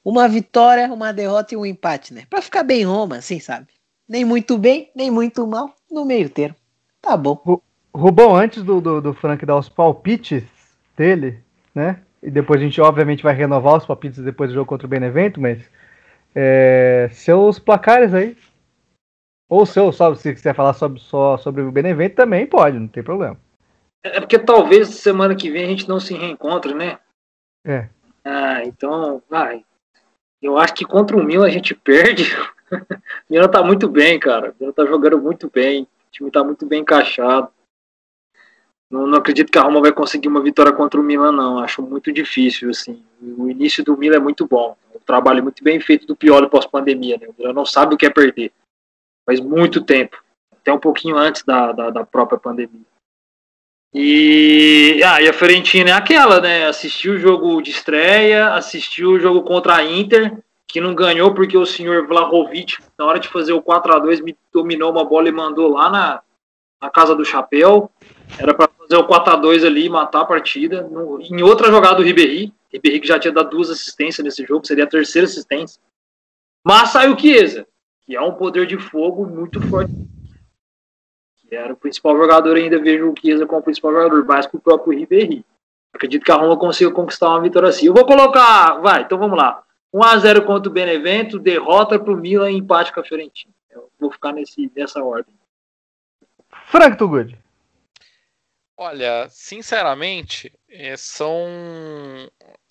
uma vitória, uma derrota e um empate, né? Pra ficar bem Roma, assim, sabe? Nem muito bem, nem muito mal, no meio termo. Tá bom. Rubão, antes do, do, do Frank dar os palpites dele, né? E depois a gente, obviamente, vai renovar os palpites depois do jogo contra o Benevento, mas. É, seus placares aí. Ou seu, só, se quiser falar sobre, só sobre o Benevento também pode, não tem problema. É porque talvez semana que vem a gente não se reencontre, né? É. Ah, então, vai. Eu acho que contra o Milan a gente perde. (laughs) o Milan tá muito bem, cara. O Milan tá jogando muito bem. O time tá muito bem encaixado. Não, não, acredito que a Roma vai conseguir uma vitória contra o Milan, não. Acho muito difícil, assim. O início do Milan é muito bom. O trabalho muito bem feito do Pioli pós-pandemia, né? O Milan não sabe o que é perder. Faz muito tempo. Até um pouquinho antes da, da, da própria pandemia. E, ah, e a Fiorentina é aquela, né? Assistiu o jogo de estreia, assistiu o jogo contra a Inter, que não ganhou porque o senhor Vlahovic, na hora de fazer o 4 a 2 me dominou uma bola e mandou lá na, na casa do chapéu. Era para fazer o 4 a 2 ali e matar a partida. No, em outra jogada do Ribéry, Ribéry que já tinha dado duas assistências nesse jogo, seria a terceira assistência. Mas saiu o Chiesa, que é um poder de fogo muito forte era o principal jogador, ainda vejo o Chiesa como o principal jogador, mais que o próprio Ribéry. Acredito que a Roma consiga conquistar uma vitória assim. Eu vou colocar, vai, então vamos lá. 1x0 contra o Benevento, derrota para o Milan e empate com a Fiorentina. Eu vou ficar nesse, nessa ordem. Frank Tugud. Olha, sinceramente, é, são.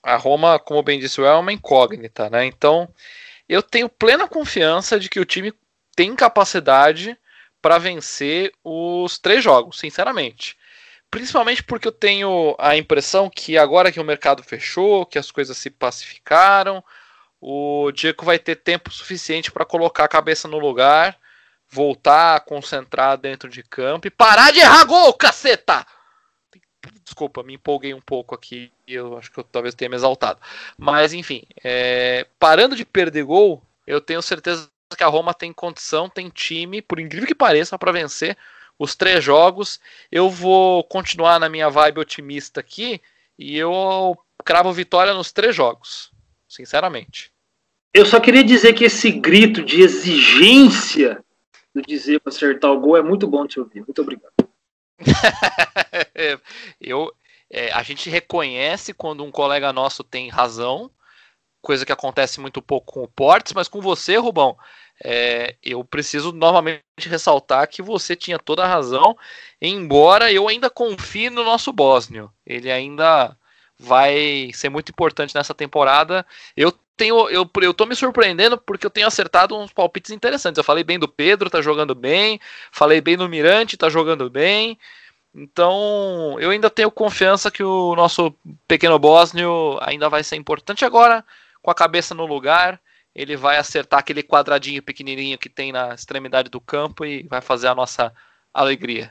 A Roma, como bem disse o é uma incógnita, né? Então, eu tenho plena confiança de que o time tem capacidade para vencer os três jogos, sinceramente. Principalmente porque eu tenho a impressão que agora que o mercado fechou, que as coisas se pacificaram, o Diego vai ter tempo suficiente para colocar a cabeça no lugar, voltar a concentrar dentro de campo e parar de errar gol, caceta! Desculpa, me empolguei um pouco aqui, eu acho que eu talvez tenha me exaltado. Mas enfim, é... parando de perder gol, eu tenho certeza que a Roma tem condição, tem time, por incrível que pareça, para vencer os três jogos. Eu vou continuar na minha vibe otimista aqui e eu cravo vitória nos três jogos, sinceramente. Eu só queria dizer que esse grito de exigência do dizer para acertar o gol é muito bom de se ouvir. Muito obrigado. (laughs) eu, é, a gente reconhece quando um colega nosso tem razão coisa que acontece muito pouco com o Portes, mas com você, Rubão, é, eu preciso novamente ressaltar que você tinha toda a razão, embora eu ainda confie no nosso Bósnio. Ele ainda vai ser muito importante nessa temporada. Eu tenho, eu, eu tô me surpreendendo porque eu tenho acertado uns palpites interessantes. Eu falei bem do Pedro, tá jogando bem. Falei bem do Mirante, tá jogando bem. Então, eu ainda tenho confiança que o nosso pequeno Bósnio ainda vai ser importante agora com a cabeça no lugar, ele vai acertar aquele quadradinho pequenininho que tem na extremidade do campo e vai fazer a nossa alegria.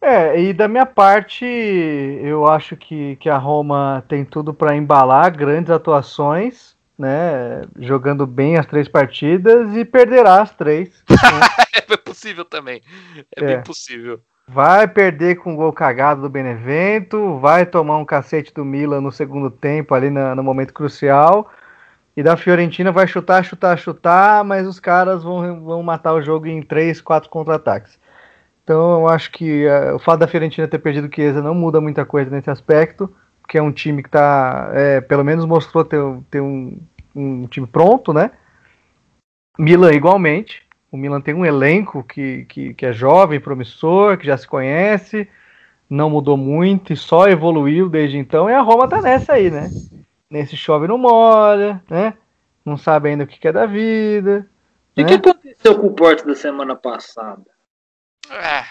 É, e da minha parte, eu acho que, que a Roma tem tudo para embalar grandes atuações, né? Jogando bem as três partidas e perderá as três. Né? (laughs) é possível também. É, é, bem possível. Vai perder com o gol cagado do Benevento, vai tomar um cacete do Milan no segundo tempo, ali no, no momento crucial. E da Fiorentina vai chutar, chutar, chutar, mas os caras vão, vão matar o jogo em 3, 4 contra-ataques. Então eu acho que uh, o fato da Fiorentina ter perdido o Chiesa não muda muita coisa nesse aspecto, porque é um time que tá, é, pelo menos mostrou ter, ter um, um time pronto, né? Milan igualmente. O Milan tem um elenco que, que, que é jovem, promissor, que já se conhece, não mudou muito e só evoluiu desde então. E a Roma tá nessa aí, né? Nesse chove não molha, né? Não sabe ainda o que é da vida. E o né? que aconteceu com o Porto da semana passada? É,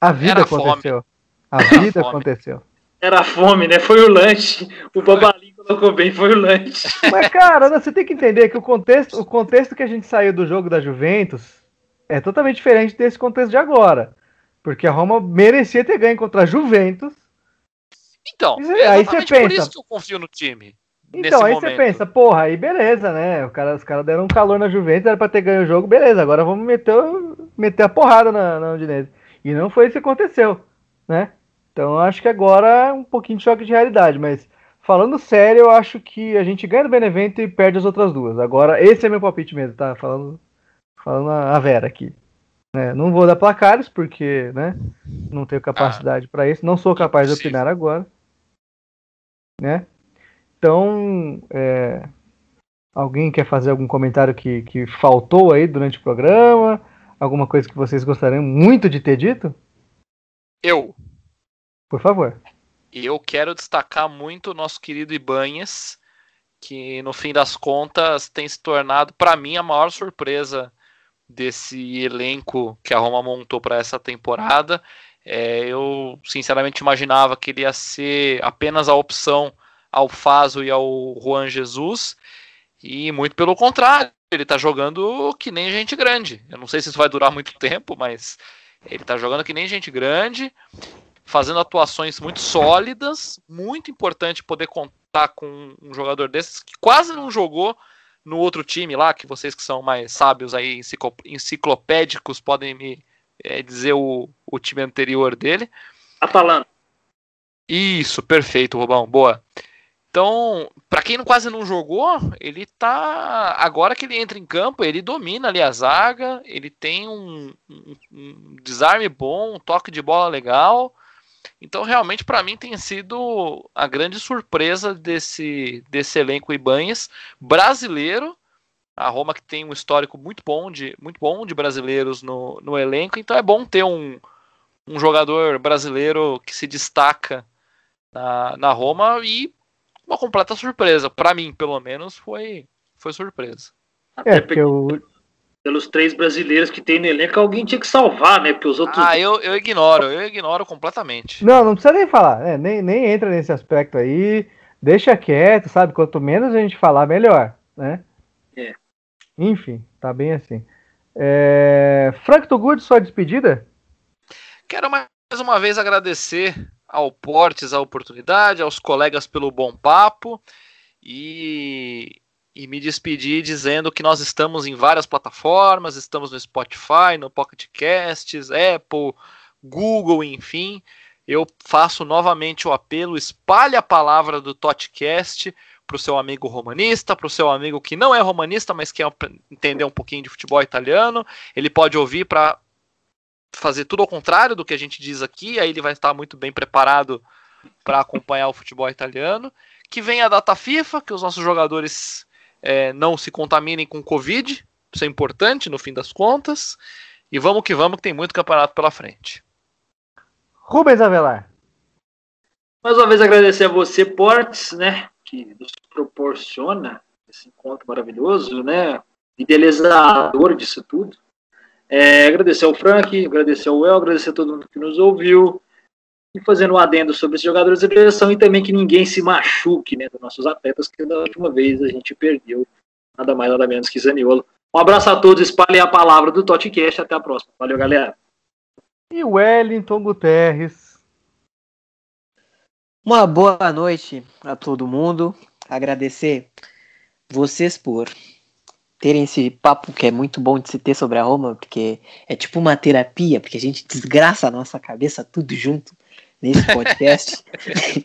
a vida aconteceu. Fome. A vida aconteceu. Era fome, né? Foi o lanche. O Babalinho colocou bem, foi o lanche. (laughs) Mas, cara, você tem que entender que o contexto, o contexto que a gente saiu do jogo da Juventus é totalmente diferente desse contexto de agora. Porque a Roma merecia ter ganho contra a Juventus. Então, é aí você pensa, por isso que eu confio no time. Então, aí momento. você pensa, porra, aí beleza, né? O cara, os caras deram um calor na Juventus, era pra ter ganho o jogo, beleza, agora vamos meter, meter a porrada na, na Udinese. E não foi isso que aconteceu, né? Então acho que agora é um pouquinho de choque de realidade, mas falando sério, eu acho que a gente ganha do Benevento e perde as outras duas. Agora, esse é meu palpite mesmo, tá? Falando, falando a Vera aqui. É, não vou dar placares, porque né, não tenho capacidade ah, para isso. Não sou capaz de opinar agora. Né? Então, é, alguém quer fazer algum comentário que, que faltou aí durante o programa? Alguma coisa que vocês gostariam muito de ter dito? Eu. Por favor. Eu quero destacar muito o nosso querido Ibanhes, que no fim das contas tem se tornado, para mim, a maior surpresa desse elenco que a Roma montou para essa temporada. É, eu sinceramente imaginava que ele ia ser apenas a opção ao Faso e ao Juan Jesus, e muito pelo contrário, ele está jogando que nem gente grande. Eu não sei se isso vai durar muito tempo, mas ele está jogando que nem gente grande, fazendo atuações muito sólidas, muito importante poder contar com um jogador desses que quase não jogou no outro time lá, que vocês que são mais sábios aí, enciclopédicos, podem me é, dizer o, o time anterior dele. Atalanta. Isso, perfeito, Rubão, boa. Então, para quem quase não jogou, ele tá. Agora que ele entra em campo, ele domina ali a zaga, ele tem um, um, um desarme bom, um toque de bola legal. Então, realmente, para mim, tem sido a grande surpresa desse, desse elenco Ibanhes brasileiro. A Roma que tem um histórico muito bom de, muito bom de brasileiros no, no elenco, então é bom ter um, um jogador brasileiro que se destaca na, na Roma e uma completa surpresa. Para mim, pelo menos, foi, foi surpresa. É, porque eu, pelos três brasileiros que tem no elenco, alguém tinha que salvar, né? Porque os outros. Ah, eu, eu ignoro, eu ignoro completamente. Não, não precisa nem falar, né? nem, nem entra nesse aspecto aí. Deixa quieto, sabe? Quanto menos a gente falar, melhor, né? É. Enfim, tá bem assim. É... Frank Togud, sua despedida? Quero mais uma vez agradecer ao Portes a oportunidade, aos colegas pelo bom papo e e me despedir dizendo que nós estamos em várias plataformas, estamos no Spotify, no Pocket Casts, Apple, Google, enfim. Eu faço novamente o apelo, espalhe a palavra do Totcast para o seu amigo romanista, para o seu amigo que não é romanista, mas quer entender um pouquinho de futebol italiano. Ele pode ouvir para fazer tudo ao contrário do que a gente diz aqui, aí ele vai estar muito bem preparado para acompanhar o futebol italiano. Que vem a data FIFA, que os nossos jogadores é, não se contaminem com Covid, isso é importante no fim das contas. E vamos que vamos, que tem muito campeonato pela frente. Rubens Avelar. Mais uma vez agradecer a você, Portes, né, que nos proporciona esse encontro maravilhoso, né, idealizador disso tudo. É, agradecer ao Frank, agradecer ao El, agradecer a todo mundo que nos ouviu e fazendo um adendo sobre esses jogadores de seleção e também que ninguém se machuque, né, dos nossos atletas, que da última vez a gente perdeu nada mais nada menos que Zaniolo. Um abraço a todos, espalhem a palavra do Totcast, até a próxima. Valeu, galera. E Wellington Guterres. Uma boa noite a todo mundo. Agradecer vocês por terem esse papo que é muito bom de se ter sobre a Roma, porque é tipo uma terapia, porque a gente desgraça a nossa cabeça tudo junto nesse podcast.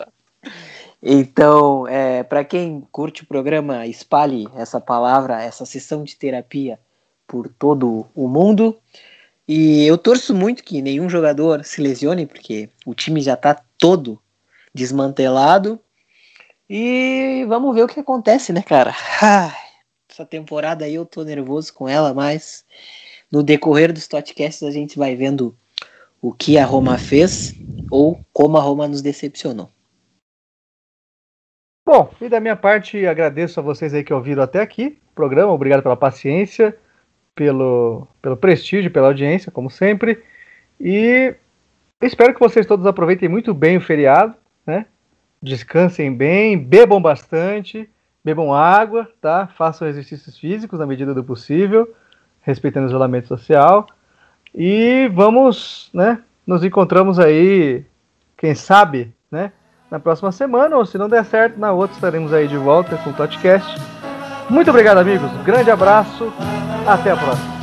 (laughs) então, é, para quem curte o programa, espalhe essa palavra, essa sessão de terapia por todo o mundo. E eu torço muito que nenhum jogador se lesione, porque o time já está todo desmantelado. E vamos ver o que acontece, né, cara? (laughs) essa temporada aí eu tô nervoso com ela, mas no decorrer dos podcasts a gente vai vendo o que a Roma fez ou como a Roma nos decepcionou. Bom, e da minha parte, agradeço a vocês aí que ouviram até aqui o programa. Obrigado pela paciência, pelo, pelo prestígio, pela audiência, como sempre. E espero que vocês todos aproveitem muito bem o feriado, né? Descansem bem, bebam bastante, bebam água, tá? Façam exercícios físicos na medida do possível, respeitando o isolamento social. E vamos, né? Nos encontramos aí, quem sabe, né? Na próxima semana, ou se não der certo, na outra estaremos aí de volta com o podcast. Muito obrigado, amigos. Grande abraço. Até a próxima.